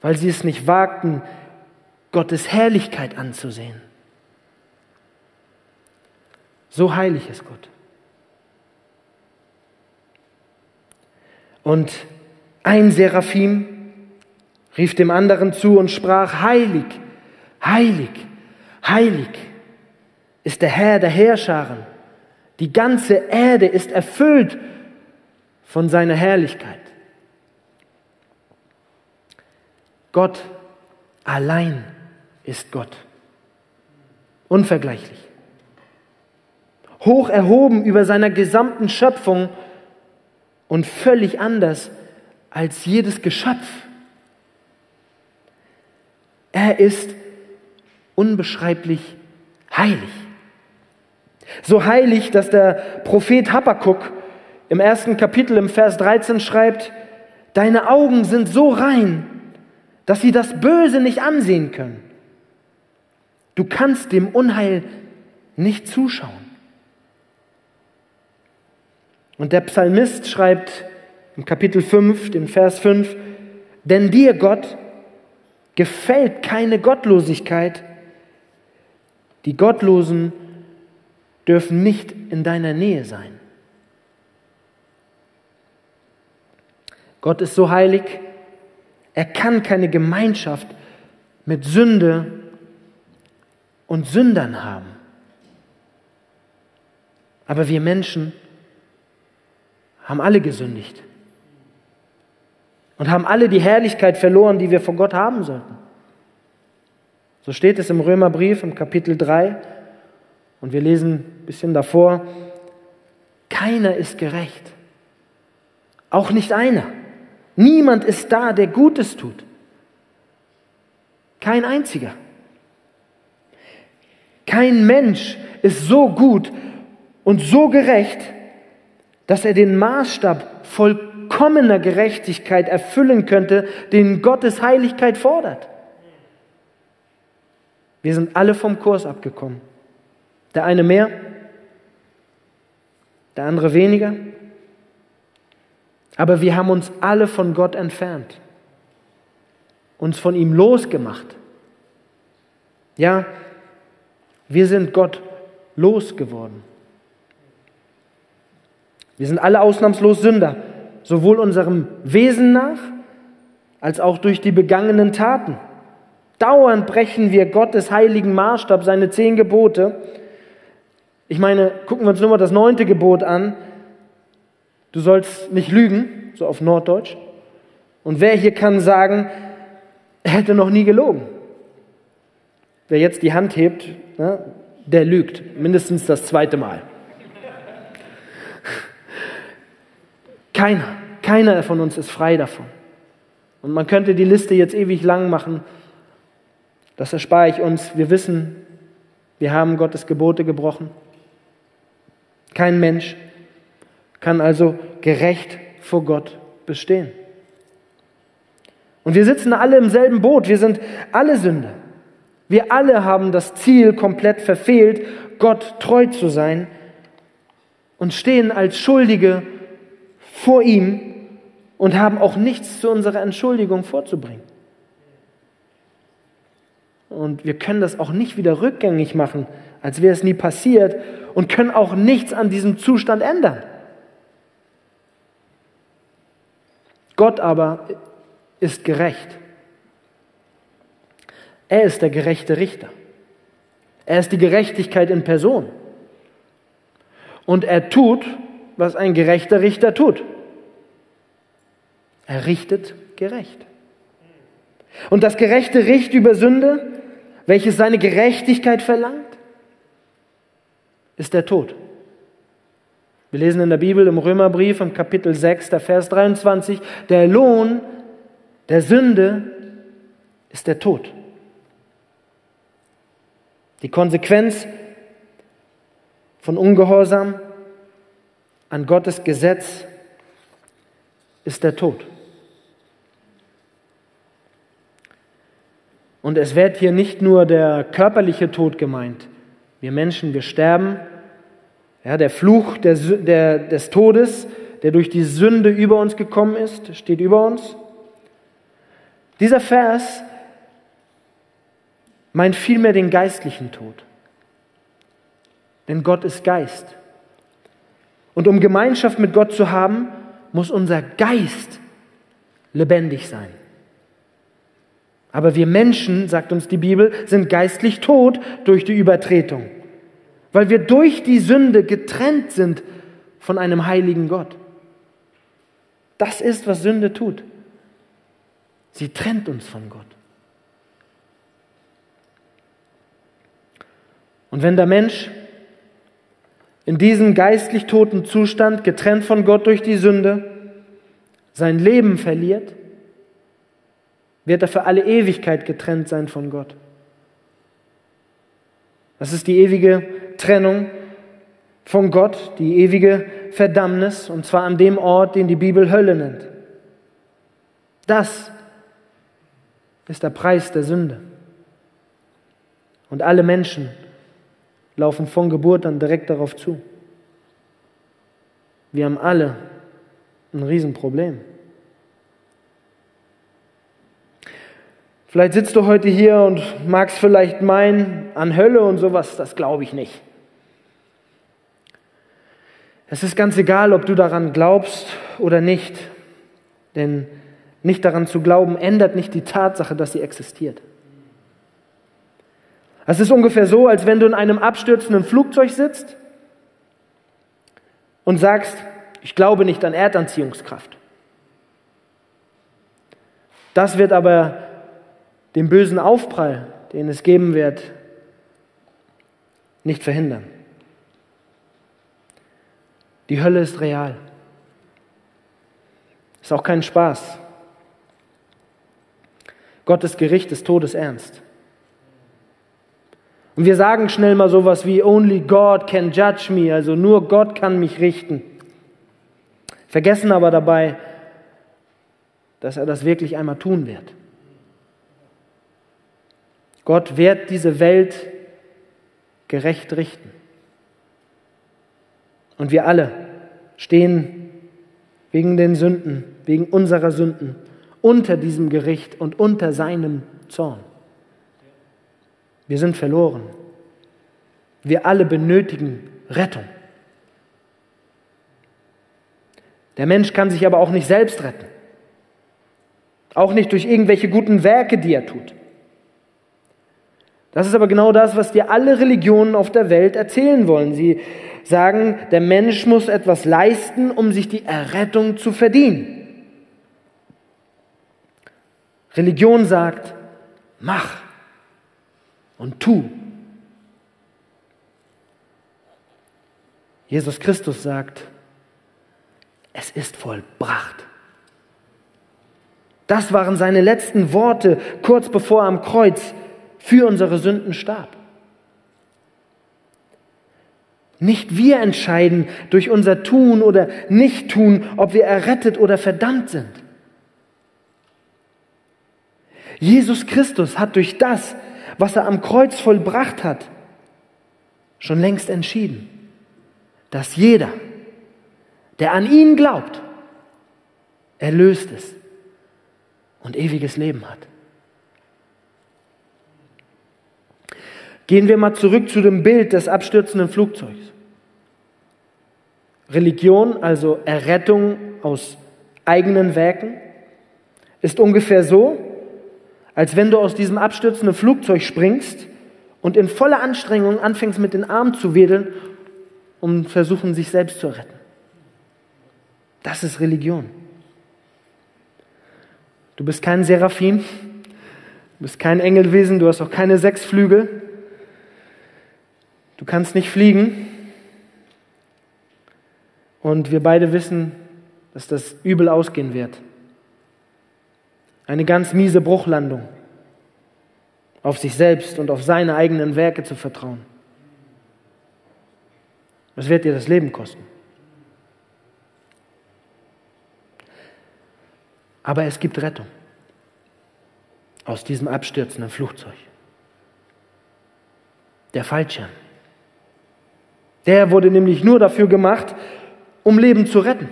weil sie es nicht wagten, Gottes Herrlichkeit anzusehen. So heilig ist Gott. Und ein Seraphim rief dem anderen zu und sprach, heilig, heilig, heilig ist der Herr der Herrscharen. Die ganze Erde ist erfüllt von seiner Herrlichkeit. Gott allein ist Gott. Unvergleichlich. Hoch erhoben über seiner gesamten Schöpfung und völlig anders als jedes Geschöpf. Er ist unbeschreiblich heilig. So heilig, dass der Prophet Habakkuk im ersten Kapitel im Vers 13 schreibt, Deine Augen sind so rein, dass sie das Böse nicht ansehen können. Du kannst dem Unheil nicht zuschauen. Und der Psalmist schreibt im Kapitel 5, dem Vers 5, denn dir, Gott, gefällt keine Gottlosigkeit. Die Gottlosen dürfen nicht in deiner Nähe sein. Gott ist so heilig, er kann keine Gemeinschaft mit Sünde und Sündern haben. Aber wir Menschen haben alle gesündigt und haben alle die Herrlichkeit verloren, die wir vor Gott haben sollten. So steht es im Römerbrief im Kapitel 3 und wir lesen ein bisschen davor, keiner ist gerecht, auch nicht einer. Niemand ist da, der Gutes tut. Kein einziger. Kein Mensch ist so gut und so gerecht, dass er den Maßstab vollkommener Gerechtigkeit erfüllen könnte, den Gottes Heiligkeit fordert. Wir sind alle vom Kurs abgekommen. Der eine mehr, der andere weniger. Aber wir haben uns alle von Gott entfernt, uns von ihm losgemacht. Ja, wir sind Gott losgeworden. Wir sind alle ausnahmslos Sünder, sowohl unserem Wesen nach als auch durch die begangenen Taten. Dauernd brechen wir Gottes heiligen Maßstab, seine zehn Gebote. Ich meine, gucken wir uns nur mal das neunte Gebot an. Du sollst nicht lügen, so auf Norddeutsch. Und wer hier kann sagen, er hätte noch nie gelogen? Wer jetzt die Hand hebt, ne, der lügt, mindestens das zweite Mal. Keiner, keiner von uns ist frei davon. Und man könnte die Liste jetzt ewig lang machen. Das erspare ich uns. Wir wissen, wir haben Gottes Gebote gebrochen. Kein Mensch kann also gerecht vor Gott bestehen. Und wir sitzen alle im selben Boot. Wir sind alle Sünder. Wir alle haben das Ziel komplett verfehlt, Gott treu zu sein und stehen als Schuldige vor ihm und haben auch nichts zu unserer Entschuldigung vorzubringen. Und wir können das auch nicht wieder rückgängig machen, als wäre es nie passiert und können auch nichts an diesem Zustand ändern. Gott aber ist gerecht. Er ist der gerechte Richter. Er ist die Gerechtigkeit in Person. Und er tut, was ein gerechter Richter tut. Er richtet gerecht. Und das gerechte Richt über Sünde, welches seine Gerechtigkeit verlangt, ist der Tod. Wir lesen in der Bibel im Römerbrief im Kapitel 6, der Vers 23, der Lohn der Sünde ist der Tod. Die Konsequenz von Ungehorsam an Gottes Gesetz ist der Tod. Und es wird hier nicht nur der körperliche Tod gemeint. Wir Menschen, wir sterben. Ja, der Fluch der, der, des Todes, der durch die Sünde über uns gekommen ist, steht über uns. Dieser Vers meint vielmehr den geistlichen Tod. Denn Gott ist Geist. Und um Gemeinschaft mit Gott zu haben, muss unser Geist lebendig sein. Aber wir Menschen, sagt uns die Bibel, sind geistlich tot durch die Übertretung, weil wir durch die Sünde getrennt sind von einem heiligen Gott. Das ist, was Sünde tut. Sie trennt uns von Gott. Und wenn der Mensch in diesem geistlich toten Zustand, getrennt von Gott durch die Sünde, sein Leben verliert, wird er für alle Ewigkeit getrennt sein von Gott. Das ist die ewige Trennung von Gott, die ewige Verdammnis, und zwar an dem Ort, den die Bibel Hölle nennt. Das ist der Preis der Sünde. Und alle Menschen laufen von Geburt an direkt darauf zu. Wir haben alle ein Riesenproblem. Vielleicht sitzt du heute hier und magst vielleicht meinen, an Hölle und sowas, das glaube ich nicht. Es ist ganz egal, ob du daran glaubst oder nicht, denn nicht daran zu glauben ändert nicht die Tatsache, dass sie existiert. Es ist ungefähr so, als wenn du in einem abstürzenden Flugzeug sitzt und sagst, ich glaube nicht an Erdanziehungskraft. Das wird aber den bösen Aufprall, den es geben wird, nicht verhindern. Die Hölle ist real. Ist auch kein Spaß. Gottes Gericht ist todesernst. Und wir sagen schnell mal sowas wie, only God can judge me, also nur Gott kann mich richten. Vergessen aber dabei, dass er das wirklich einmal tun wird. Gott wird diese Welt gerecht richten. Und wir alle stehen wegen den Sünden, wegen unserer Sünden unter diesem Gericht und unter seinem Zorn. Wir sind verloren. Wir alle benötigen Rettung. Der Mensch kann sich aber auch nicht selbst retten. Auch nicht durch irgendwelche guten Werke, die er tut. Das ist aber genau das, was dir alle Religionen auf der Welt erzählen wollen. Sie sagen, der Mensch muss etwas leisten, um sich die Errettung zu verdienen. Religion sagt, mach und tu. Jesus Christus sagt, es ist vollbracht. Das waren seine letzten Worte kurz bevor er am Kreuz für unsere Sünden starb. Nicht wir entscheiden durch unser Tun oder Nicht-Tun, ob wir errettet oder verdammt sind. Jesus Christus hat durch das, was er am Kreuz vollbracht hat, schon längst entschieden, dass jeder, der an ihn glaubt, erlöst ist und ewiges Leben hat. Gehen wir mal zurück zu dem Bild des abstürzenden Flugzeugs. Religion, also Errettung aus eigenen Werken, ist ungefähr so, als wenn du aus diesem abstürzenden Flugzeug springst und in voller Anstrengung anfängst mit den Armen zu wedeln, um versuchen, sich selbst zu retten. Das ist Religion. Du bist kein Seraphim, du bist kein Engelwesen, du hast auch keine sechs Flügel, Du kannst nicht fliegen. Und wir beide wissen, dass das übel ausgehen wird. Eine ganz miese Bruchlandung, auf sich selbst und auf seine eigenen Werke zu vertrauen. Das wird dir das Leben kosten. Aber es gibt Rettung aus diesem abstürzenden Flugzeug. Der Fallschirm. Der wurde nämlich nur dafür gemacht, um Leben zu retten.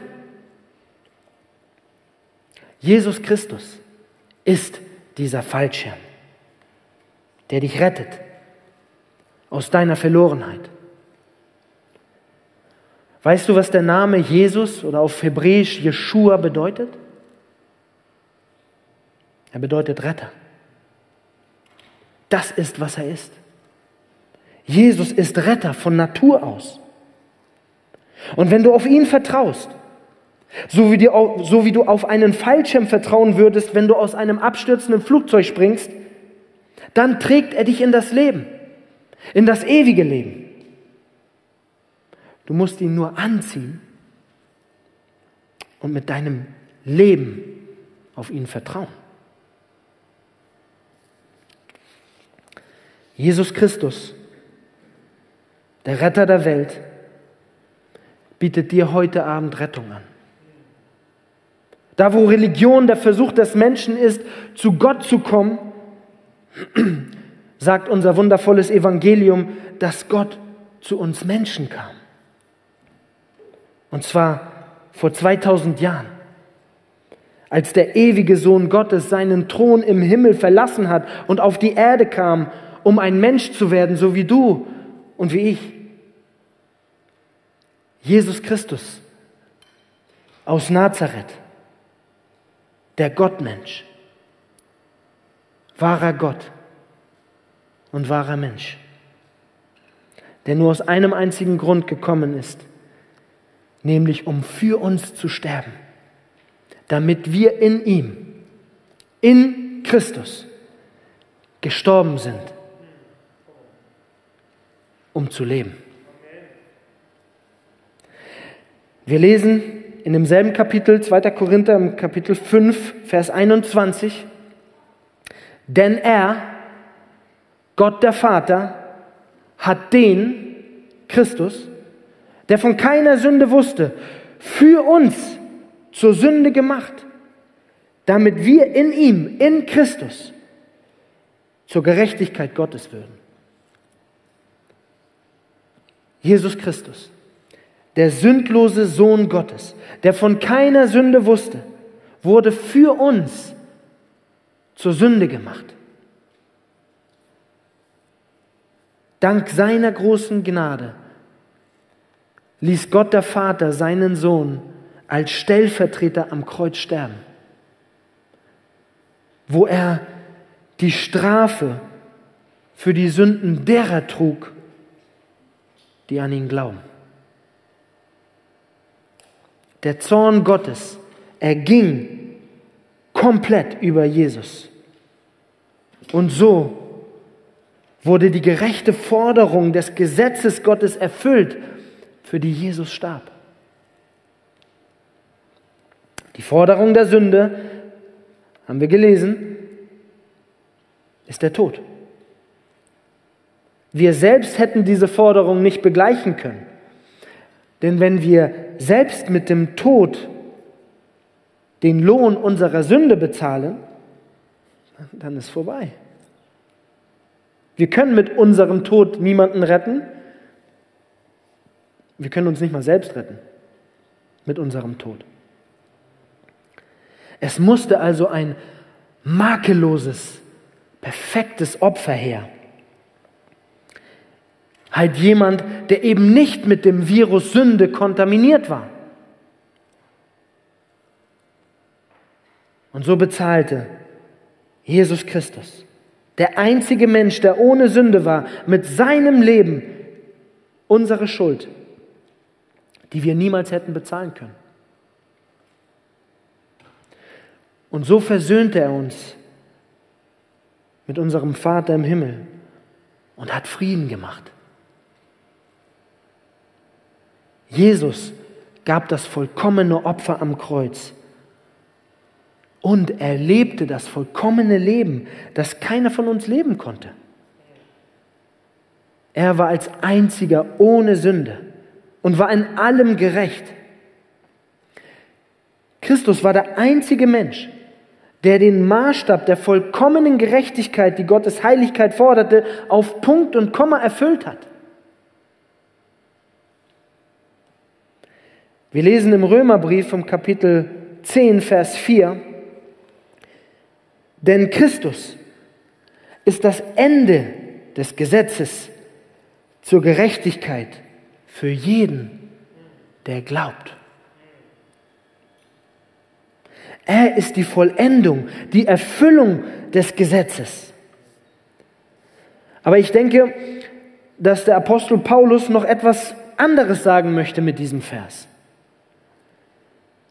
Jesus Christus ist dieser Fallschirm, der dich rettet aus deiner Verlorenheit. Weißt du, was der Name Jesus oder auf Hebräisch Jeshua bedeutet? Er bedeutet Retter. Das ist, was er ist. Jesus ist Retter von Natur aus. Und wenn du auf ihn vertraust, so wie, die, so wie du auf einen Fallschirm vertrauen würdest, wenn du aus einem abstürzenden Flugzeug springst, dann trägt er dich in das Leben, in das ewige Leben. Du musst ihn nur anziehen und mit deinem Leben auf ihn vertrauen. Jesus Christus, der Retter der Welt, bietet dir heute Abend Rettung an. Da, wo Religion der Versuch des Menschen ist, zu Gott zu kommen, sagt unser wundervolles Evangelium, dass Gott zu uns Menschen kam. Und zwar vor 2000 Jahren, als der ewige Sohn Gottes seinen Thron im Himmel verlassen hat und auf die Erde kam, um ein Mensch zu werden, so wie du und wie ich. Jesus Christus aus Nazareth der Gottmensch, wahrer Gott und wahrer Mensch, der nur aus einem einzigen Grund gekommen ist, nämlich um für uns zu sterben, damit wir in ihm, in Christus, gestorben sind, um zu leben. Wir lesen in demselben Kapitel, 2. Korinther, im Kapitel 5, Vers 21, denn er, Gott der Vater, hat den, Christus, der von keiner Sünde wusste, für uns zur Sünde gemacht, damit wir in ihm, in Christus, zur Gerechtigkeit Gottes würden. Jesus Christus der sündlose Sohn Gottes, der von keiner Sünde wusste, wurde für uns zur Sünde gemacht. Dank seiner großen Gnade ließ Gott der Vater seinen Sohn als Stellvertreter am Kreuz sterben, wo er die Strafe für die Sünden derer trug, die an ihn glauben. Der Zorn Gottes erging komplett über Jesus. Und so wurde die gerechte Forderung des Gesetzes Gottes erfüllt, für die Jesus starb. Die Forderung der Sünde, haben wir gelesen, ist der Tod. Wir selbst hätten diese Forderung nicht begleichen können. Denn wenn wir selbst mit dem Tod den Lohn unserer Sünde bezahlen, dann ist vorbei. Wir können mit unserem Tod niemanden retten. Wir können uns nicht mal selbst retten mit unserem Tod. Es musste also ein makelloses, perfektes Opfer her Halt jemand, der eben nicht mit dem Virus Sünde kontaminiert war. Und so bezahlte Jesus Christus, der einzige Mensch, der ohne Sünde war, mit seinem Leben unsere Schuld, die wir niemals hätten bezahlen können. Und so versöhnte er uns mit unserem Vater im Himmel und hat Frieden gemacht. Jesus gab das vollkommene Opfer am Kreuz. Und er lebte das vollkommene Leben, das keiner von uns leben konnte. Er war als einziger ohne Sünde und war in allem gerecht. Christus war der einzige Mensch, der den Maßstab der vollkommenen Gerechtigkeit, die Gottes Heiligkeit forderte, auf Punkt und Komma erfüllt hat. Wir lesen im Römerbrief vom Kapitel 10, Vers 4, denn Christus ist das Ende des Gesetzes zur Gerechtigkeit für jeden, der glaubt. Er ist die Vollendung, die Erfüllung des Gesetzes. Aber ich denke, dass der Apostel Paulus noch etwas anderes sagen möchte mit diesem Vers.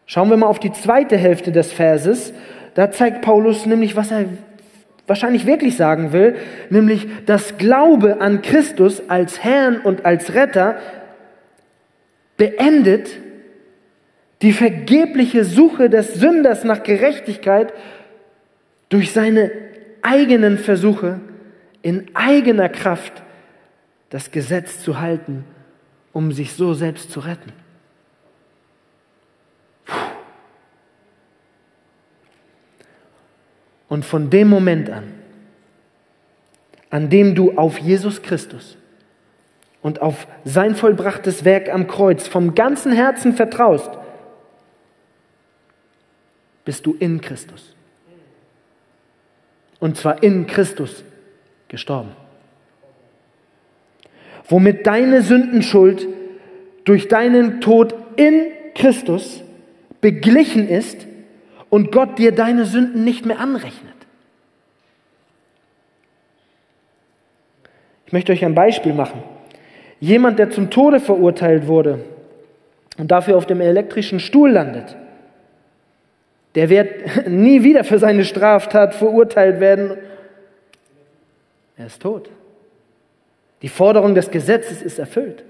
Schauen wir mal auf die zweite Hälfte des Verses. Da zeigt Paulus nämlich, was er wahrscheinlich wirklich sagen will, nämlich dass Glaube an Christus als Herrn und als Retter beendet die vergebliche Suche des Sünders nach Gerechtigkeit durch seine eigenen Versuche in eigener Kraft das Gesetz zu halten, um sich so selbst zu retten. Und von dem Moment an, an dem du auf Jesus Christus und auf sein vollbrachtes Werk am Kreuz vom ganzen Herzen vertraust, bist du in Christus. Und zwar in Christus gestorben. Womit deine Sündenschuld durch deinen Tod in Christus beglichen ist und Gott dir deine Sünden nicht mehr anrechnet. Ich möchte euch ein Beispiel machen. Jemand, der zum Tode verurteilt wurde und dafür auf dem elektrischen Stuhl landet, der wird nie wieder für seine Straftat verurteilt werden. Er ist tot. Die Forderung des Gesetzes ist erfüllt.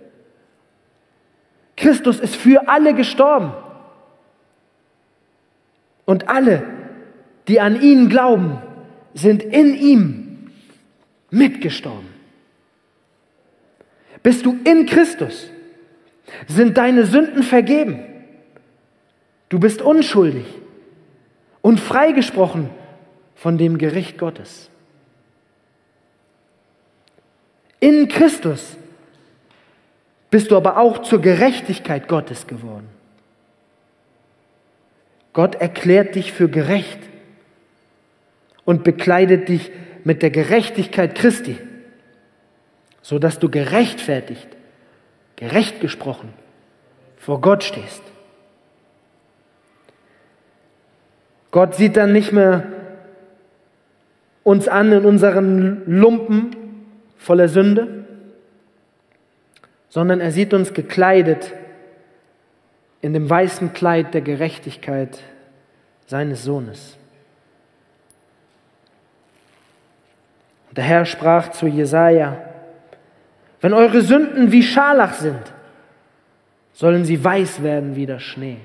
Christus ist für alle gestorben. Und alle, die an ihn glauben, sind in ihm mitgestorben. Bist du in Christus, sind deine Sünden vergeben. Du bist unschuldig und freigesprochen von dem Gericht Gottes. In Christus bist du aber auch zur Gerechtigkeit Gottes geworden. Gott erklärt dich für gerecht und bekleidet dich mit der Gerechtigkeit Christi, sodass du gerechtfertigt, gerecht gesprochen vor Gott stehst. Gott sieht dann nicht mehr uns an in unseren Lumpen voller Sünde, sondern er sieht uns gekleidet in dem weißen Kleid der Gerechtigkeit seines Sohnes. Der Herr sprach zu Jesaja: Wenn eure Sünden wie Scharlach sind, sollen sie weiß werden wie der Schnee.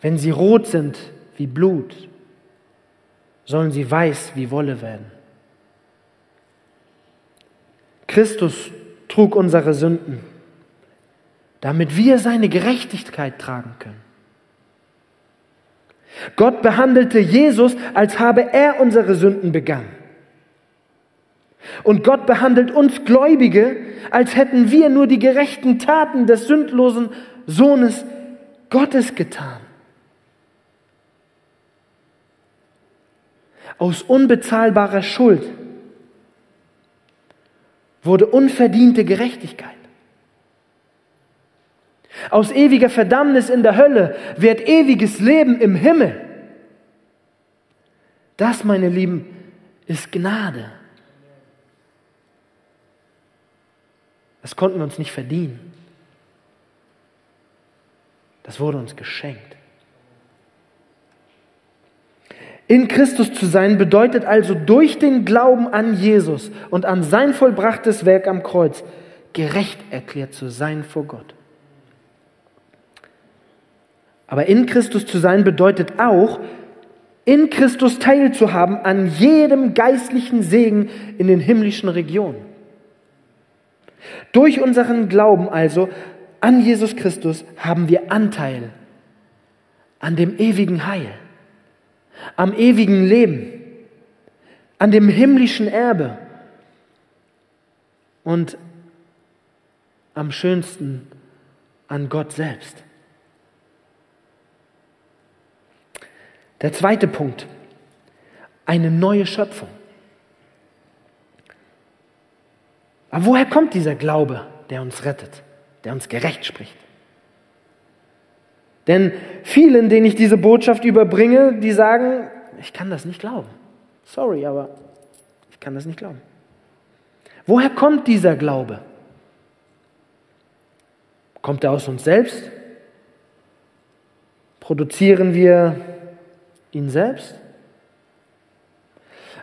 Wenn sie rot sind wie Blut, sollen sie weiß wie Wolle werden. Christus trug unsere Sünden damit wir seine Gerechtigkeit tragen können. Gott behandelte Jesus, als habe er unsere Sünden begangen. Und Gott behandelt uns Gläubige, als hätten wir nur die gerechten Taten des sündlosen Sohnes Gottes getan. Aus unbezahlbarer Schuld wurde unverdiente Gerechtigkeit. Aus ewiger Verdammnis in der Hölle wird ewiges Leben im Himmel. Das, meine Lieben, ist Gnade. Das konnten wir uns nicht verdienen. Das wurde uns geschenkt. In Christus zu sein bedeutet also durch den Glauben an Jesus und an sein vollbrachtes Werk am Kreuz gerecht erklärt zu sein vor Gott. Aber in Christus zu sein bedeutet auch, in Christus teilzuhaben an jedem geistlichen Segen in den himmlischen Regionen. Durch unseren Glauben also an Jesus Christus haben wir Anteil an dem ewigen Heil, am ewigen Leben, an dem himmlischen Erbe und am schönsten an Gott selbst. Der zweite Punkt, eine neue Schöpfung. Aber woher kommt dieser Glaube, der uns rettet, der uns gerecht spricht? Denn vielen, denen ich diese Botschaft überbringe, die sagen, ich kann das nicht glauben. Sorry, aber ich kann das nicht glauben. Woher kommt dieser Glaube? Kommt er aus uns selbst? Produzieren wir ihn selbst?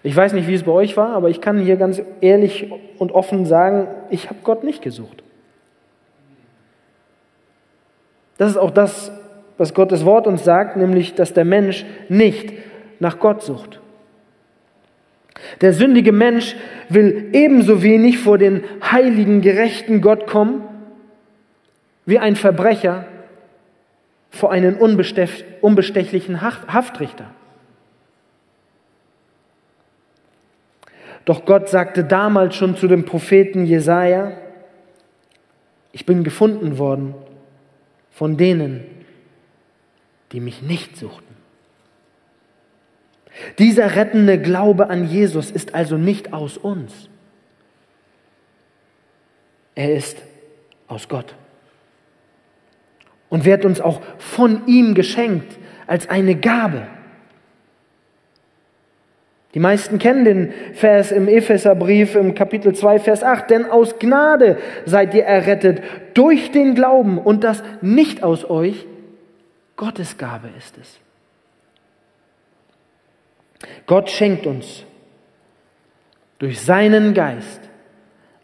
Ich weiß nicht, wie es bei euch war, aber ich kann hier ganz ehrlich und offen sagen, ich habe Gott nicht gesucht. Das ist auch das, was Gottes Wort uns sagt, nämlich, dass der Mensch nicht nach Gott sucht. Der sündige Mensch will ebenso wenig vor den heiligen, gerechten Gott kommen, wie ein Verbrecher vor einen unbestechlichen Haftrichter. Doch Gott sagte damals schon zu dem Propheten Jesaja: Ich bin gefunden worden von denen, die mich nicht suchten. Dieser rettende Glaube an Jesus ist also nicht aus uns. Er ist aus Gott und wird uns auch von ihm geschenkt als eine Gabe. Die meisten kennen den Vers im Epheserbrief im Kapitel 2, Vers 8. Denn aus Gnade seid ihr errettet durch den Glauben und das nicht aus euch. Gottes Gabe ist es. Gott schenkt uns durch seinen Geist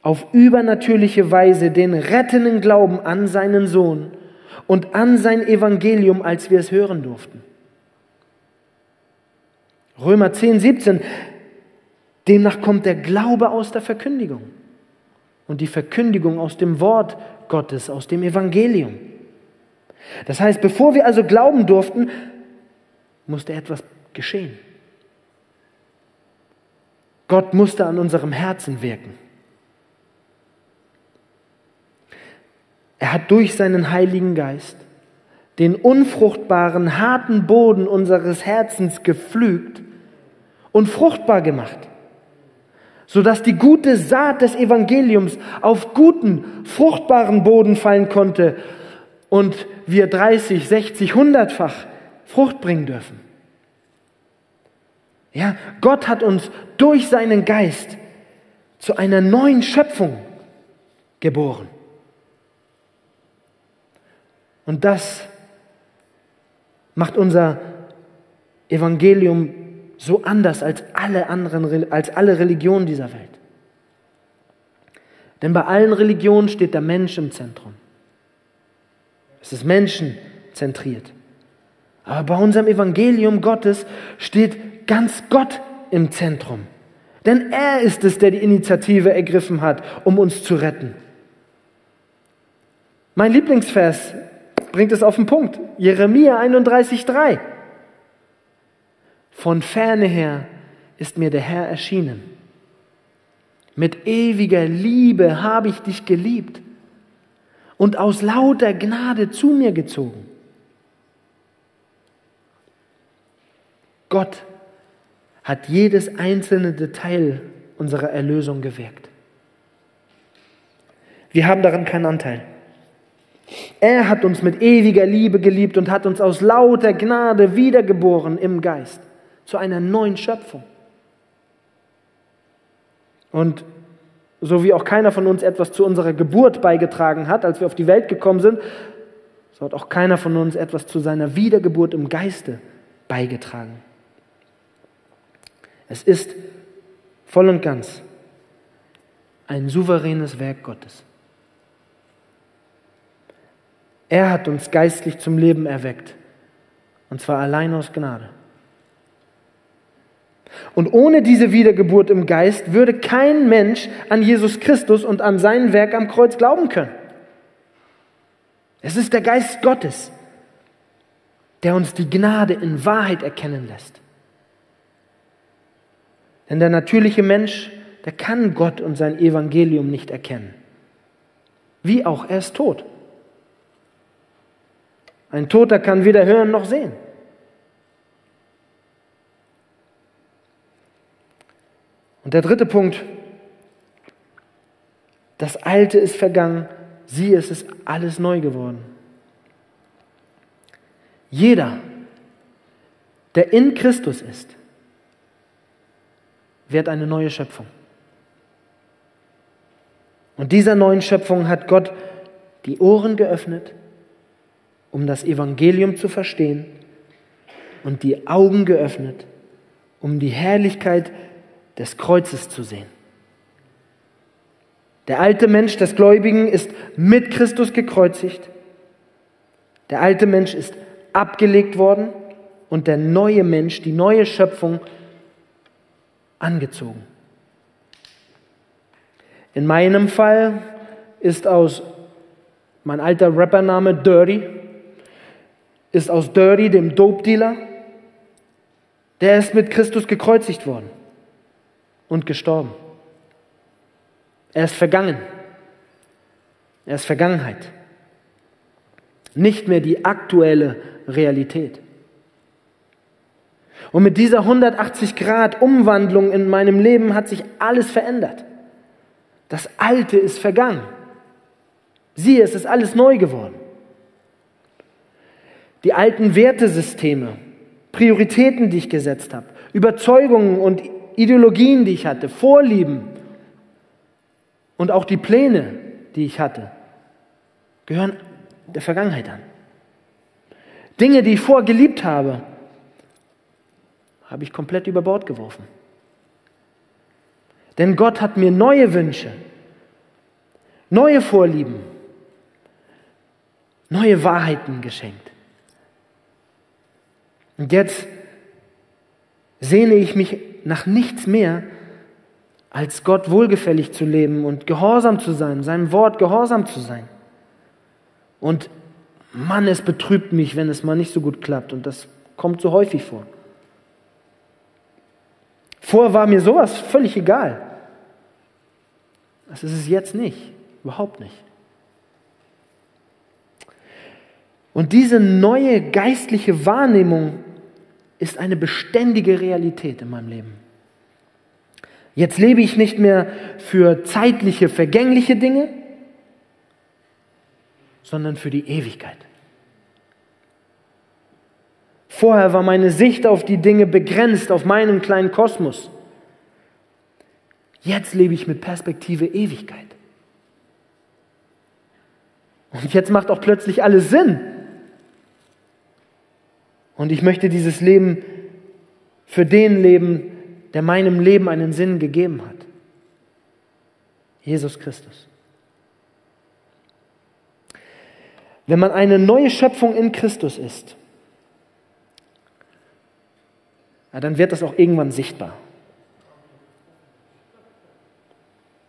auf übernatürliche Weise den rettenden Glauben an seinen Sohn und an sein Evangelium, als wir es hören durften. Römer 10, 17. Demnach kommt der Glaube aus der Verkündigung und die Verkündigung aus dem Wort Gottes, aus dem Evangelium. Das heißt, bevor wir also glauben durften, musste etwas geschehen. Gott musste an unserem Herzen wirken. Er hat durch seinen Heiligen Geist den unfruchtbaren, harten Boden unseres Herzens gepflügt und fruchtbar gemacht, sodass die gute Saat des Evangeliums auf guten, fruchtbaren Boden fallen konnte und wir 30, 60, 100-fach Frucht bringen dürfen. Ja, Gott hat uns durch seinen Geist zu einer neuen Schöpfung geboren. Und das macht unser Evangelium so anders als alle anderen, als alle Religionen dieser Welt. Denn bei allen Religionen steht der Mensch im Zentrum. Es ist menschenzentriert. Aber bei unserem Evangelium Gottes steht ganz Gott im Zentrum. Denn er ist es, der die Initiative ergriffen hat, um uns zu retten. Mein Lieblingsvers bringt es auf den Punkt. Jeremia 31,3. Von ferne her ist mir der Herr erschienen. Mit ewiger Liebe habe ich dich geliebt und aus lauter Gnade zu mir gezogen. Gott hat jedes einzelne Detail unserer Erlösung gewirkt. Wir haben daran keinen Anteil. Er hat uns mit ewiger Liebe geliebt und hat uns aus lauter Gnade wiedergeboren im Geist zu einer neuen Schöpfung. Und so wie auch keiner von uns etwas zu unserer Geburt beigetragen hat, als wir auf die Welt gekommen sind, so hat auch keiner von uns etwas zu seiner Wiedergeburt im Geiste beigetragen. Es ist voll und ganz ein souveränes Werk Gottes. Er hat uns geistlich zum Leben erweckt, und zwar allein aus Gnade. Und ohne diese Wiedergeburt im Geist würde kein Mensch an Jesus Christus und an sein Werk am Kreuz glauben können. Es ist der Geist Gottes, der uns die Gnade in Wahrheit erkennen lässt. Denn der natürliche Mensch, der kann Gott und sein Evangelium nicht erkennen. Wie auch, er ist tot. Ein Toter kann weder hören noch sehen. Und der dritte Punkt, das Alte ist vergangen, siehe, es ist alles neu geworden. Jeder, der in Christus ist, wird eine neue Schöpfung. Und dieser neuen Schöpfung hat Gott die Ohren geöffnet, um das Evangelium zu verstehen und die Augen geöffnet, um die Herrlichkeit des Kreuzes zu sehen. Der alte Mensch des Gläubigen ist mit Christus gekreuzigt. Der alte Mensch ist abgelegt worden und der neue Mensch, die neue Schöpfung, angezogen. In meinem Fall ist aus mein alter Rappername Dirty, ist aus Dirty, dem Dope-Dealer, der ist mit Christus gekreuzigt worden und gestorben. Er ist vergangen. Er ist Vergangenheit. Nicht mehr die aktuelle Realität. Und mit dieser 180 Grad Umwandlung in meinem Leben hat sich alles verändert. Das Alte ist vergangen. Siehe, es ist alles neu geworden. Die alten Wertesysteme, Prioritäten, die ich gesetzt habe, Überzeugungen und Ideologien, die ich hatte, Vorlieben und auch die Pläne, die ich hatte, gehören der Vergangenheit an. Dinge, die ich vorher geliebt habe, habe ich komplett über Bord geworfen. Denn Gott hat mir neue Wünsche, neue Vorlieben, neue Wahrheiten geschenkt. Und jetzt sehne ich mich nach nichts mehr, als Gott wohlgefällig zu leben und gehorsam zu sein, seinem Wort gehorsam zu sein. Und Mann, es betrübt mich, wenn es mal nicht so gut klappt. Und das kommt so häufig vor. Vorher war mir sowas völlig egal. Das ist es jetzt nicht. Überhaupt nicht. Und diese neue geistliche Wahrnehmung ist eine beständige Realität in meinem Leben. Jetzt lebe ich nicht mehr für zeitliche, vergängliche Dinge, sondern für die Ewigkeit. Vorher war meine Sicht auf die Dinge begrenzt, auf meinen kleinen Kosmos. Jetzt lebe ich mit Perspektive Ewigkeit. Und jetzt macht auch plötzlich alles Sinn. Und ich möchte dieses Leben für den leben, der meinem Leben einen Sinn gegeben hat. Jesus Christus. Wenn man eine neue Schöpfung in Christus ist, ja, dann wird das auch irgendwann sichtbar.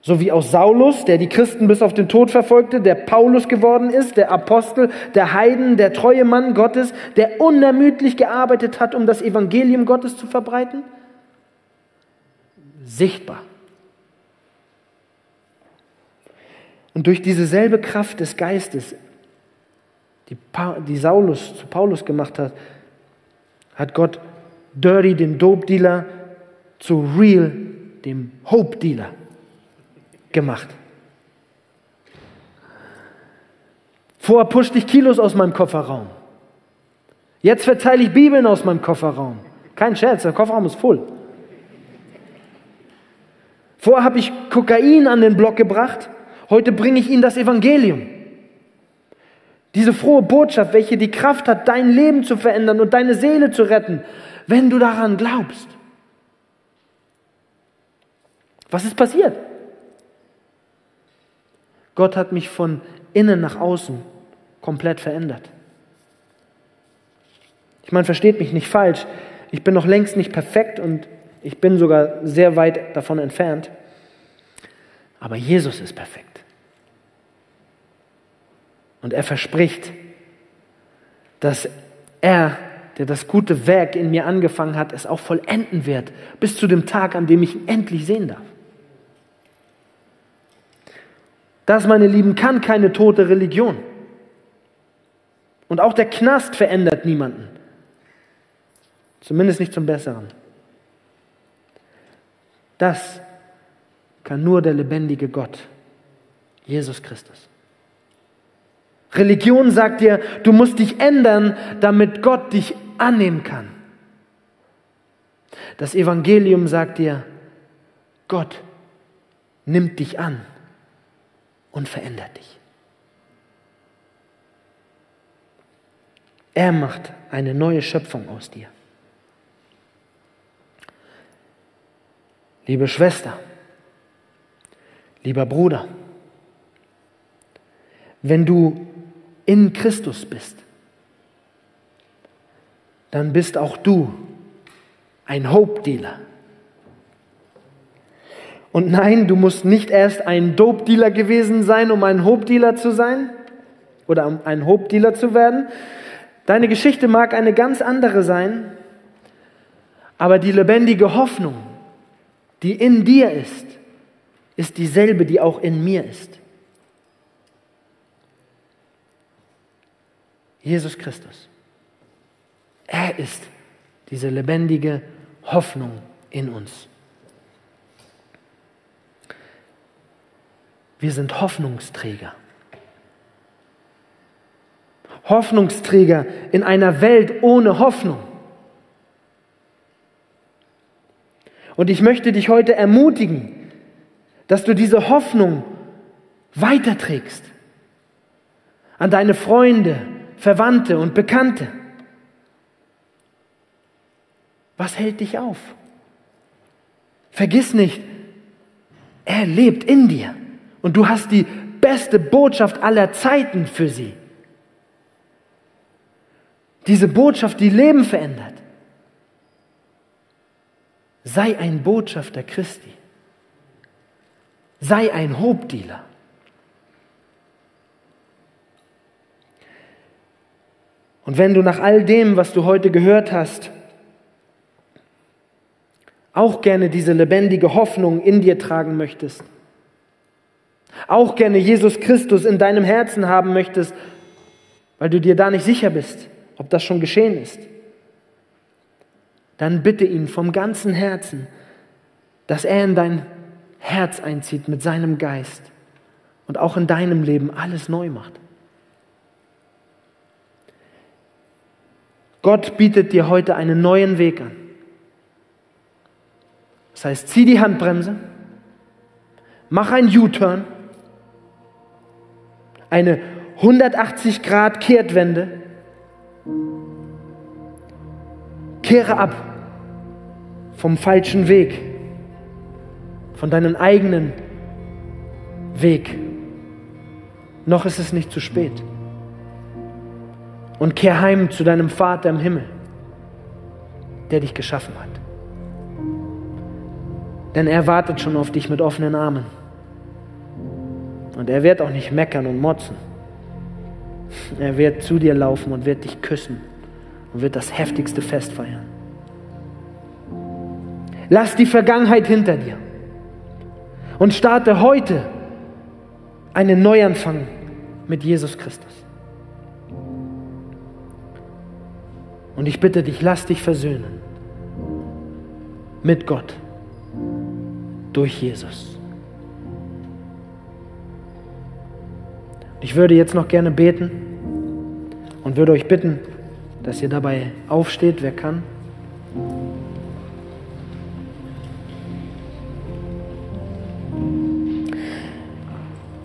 So wie aus Saulus, der die Christen bis auf den Tod verfolgte, der Paulus geworden ist, der Apostel, der Heiden, der treue Mann Gottes, der unermüdlich gearbeitet hat, um das Evangelium Gottes zu verbreiten? Sichtbar. Und durch dieselbe Kraft des Geistes, die, die Saulus zu Paulus gemacht hat, hat Gott Dirty, den Dope-Dealer, zu Real, dem Hope-Dealer gemacht. Vorher puschte ich Kilos aus meinem Kofferraum. Jetzt verteile ich Bibeln aus meinem Kofferraum. Kein Scherz, der Kofferraum ist voll. Vorher habe ich Kokain an den Block gebracht. Heute bringe ich Ihnen das Evangelium. Diese frohe Botschaft, welche die Kraft hat, dein Leben zu verändern und deine Seele zu retten, wenn du daran glaubst. Was ist passiert? Gott hat mich von innen nach außen komplett verändert. Ich meine, versteht mich nicht falsch. Ich bin noch längst nicht perfekt und ich bin sogar sehr weit davon entfernt. Aber Jesus ist perfekt. Und er verspricht, dass er der das gute Werk in mir angefangen hat, es auch vollenden wird, bis zu dem Tag, an dem ich ihn endlich sehen darf. Das, meine Lieben, kann keine tote Religion. Und auch der Knast verändert niemanden. Zumindest nicht zum Besseren. Das kann nur der lebendige Gott, Jesus Christus. Religion sagt dir, du musst dich ändern, damit Gott dich annehmen kann. Das Evangelium sagt dir, Gott nimmt dich an und verändert dich. Er macht eine neue Schöpfung aus dir. Liebe Schwester, lieber Bruder, wenn du in Christus bist, dann bist auch du ein Hope-Dealer. Und nein, du musst nicht erst ein Dope-Dealer gewesen sein, um ein Hope-Dealer zu sein oder um ein Hope-Dealer zu werden. Deine Geschichte mag eine ganz andere sein, aber die lebendige Hoffnung, die in dir ist, ist dieselbe, die auch in mir ist. Jesus Christus. Er ist diese lebendige Hoffnung in uns. Wir sind Hoffnungsträger. Hoffnungsträger in einer Welt ohne Hoffnung. Und ich möchte dich heute ermutigen, dass du diese Hoffnung weiterträgst an deine Freunde, Verwandte und Bekannte. Was hält dich auf? Vergiss nicht, er lebt in dir. Und du hast die beste Botschaft aller Zeiten für sie. Diese Botschaft, die Leben verändert. Sei ein Botschafter Christi. Sei ein Hobdealer. Und wenn du nach all dem, was du heute gehört hast, auch gerne diese lebendige Hoffnung in dir tragen möchtest, auch gerne Jesus Christus in deinem Herzen haben möchtest, weil du dir da nicht sicher bist, ob das schon geschehen ist, dann bitte ihn vom ganzen Herzen, dass er in dein Herz einzieht mit seinem Geist und auch in deinem Leben alles neu macht. Gott bietet dir heute einen neuen Weg an. Das heißt, zieh die Handbremse, mach ein U-Turn eine 180 Grad Kehrtwende. Kehre ab vom falschen Weg, von deinem eigenen Weg. Noch ist es nicht zu spät. Und kehr heim zu deinem Vater im Himmel, der dich geschaffen hat. Denn er wartet schon auf dich mit offenen Armen. Und er wird auch nicht meckern und motzen. Er wird zu dir laufen und wird dich küssen und wird das heftigste Fest feiern. Lass die Vergangenheit hinter dir und starte heute einen Neuanfang mit Jesus Christus. Und ich bitte dich, lass dich versöhnen mit Gott durch Jesus. Ich würde jetzt noch gerne beten und würde euch bitten, dass ihr dabei aufsteht, wer kann.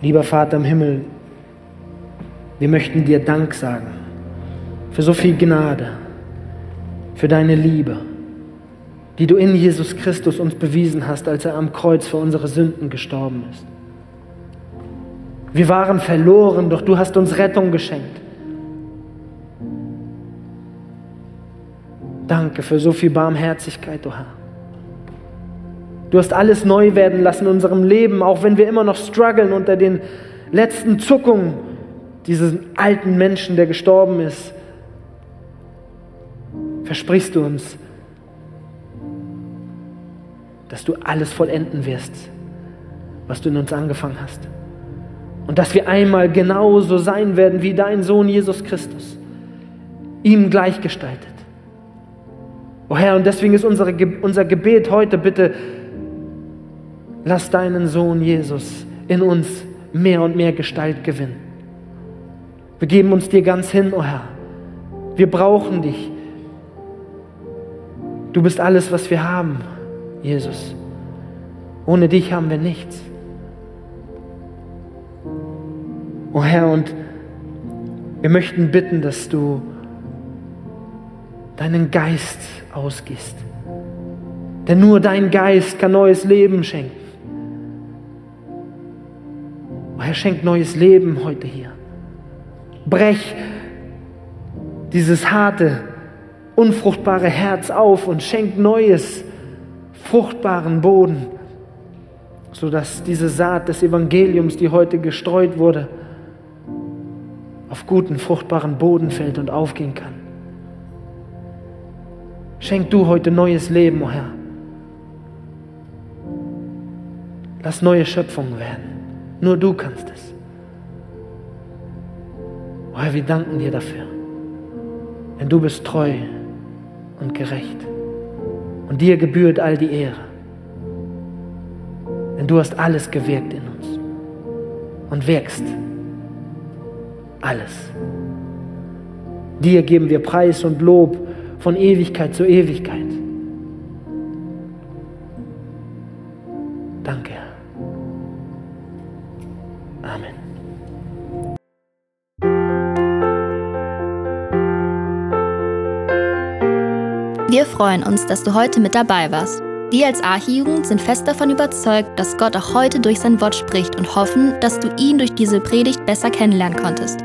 Lieber Vater im Himmel, wir möchten dir Dank sagen für so viel Gnade, für deine Liebe, die du in Jesus Christus uns bewiesen hast, als er am Kreuz für unsere Sünden gestorben ist. Wir waren verloren, doch du hast uns Rettung geschenkt. Danke für so viel Barmherzigkeit, du Herr. Du hast alles neu werden lassen in unserem Leben, auch wenn wir immer noch strugglen unter den letzten Zuckungen dieses alten Menschen, der gestorben ist. versprichst du uns, dass du alles vollenden wirst, was du in uns angefangen hast. Und dass wir einmal genauso sein werden wie dein Sohn Jesus Christus, ihm gleichgestaltet. Oh Herr, und deswegen ist unsere, unser Gebet heute bitte, lass deinen Sohn Jesus in uns mehr und mehr Gestalt gewinnen. Wir geben uns dir ganz hin, oh Herr. Wir brauchen dich. Du bist alles, was wir haben, Jesus. Ohne dich haben wir nichts. Oh Herr, und wir möchten bitten, dass du deinen Geist ausgießt. Denn nur dein Geist kann neues Leben schenken. Oh Herr, schenk neues Leben heute hier. Brech dieses harte, unfruchtbare Herz auf und schenk neues, fruchtbaren Boden, sodass diese Saat des Evangeliums, die heute gestreut wurde, auf guten, fruchtbaren Boden fällt und aufgehen kann. Schenk du heute neues Leben, o oh Herr. Lass neue Schöpfungen werden. Nur du kannst es. O oh Herr, wir danken dir dafür. Denn du bist treu und gerecht. Und dir gebührt all die Ehre. Denn du hast alles gewirkt in uns und wirkst alles. Dir geben wir Preis und Lob von Ewigkeit zu Ewigkeit. Danke. Amen. Wir freuen uns, dass du heute mit dabei warst. Wir als Archijugend sind fest davon überzeugt, dass Gott auch heute durch sein Wort spricht und hoffen, dass du ihn durch diese Predigt besser kennenlernen konntest.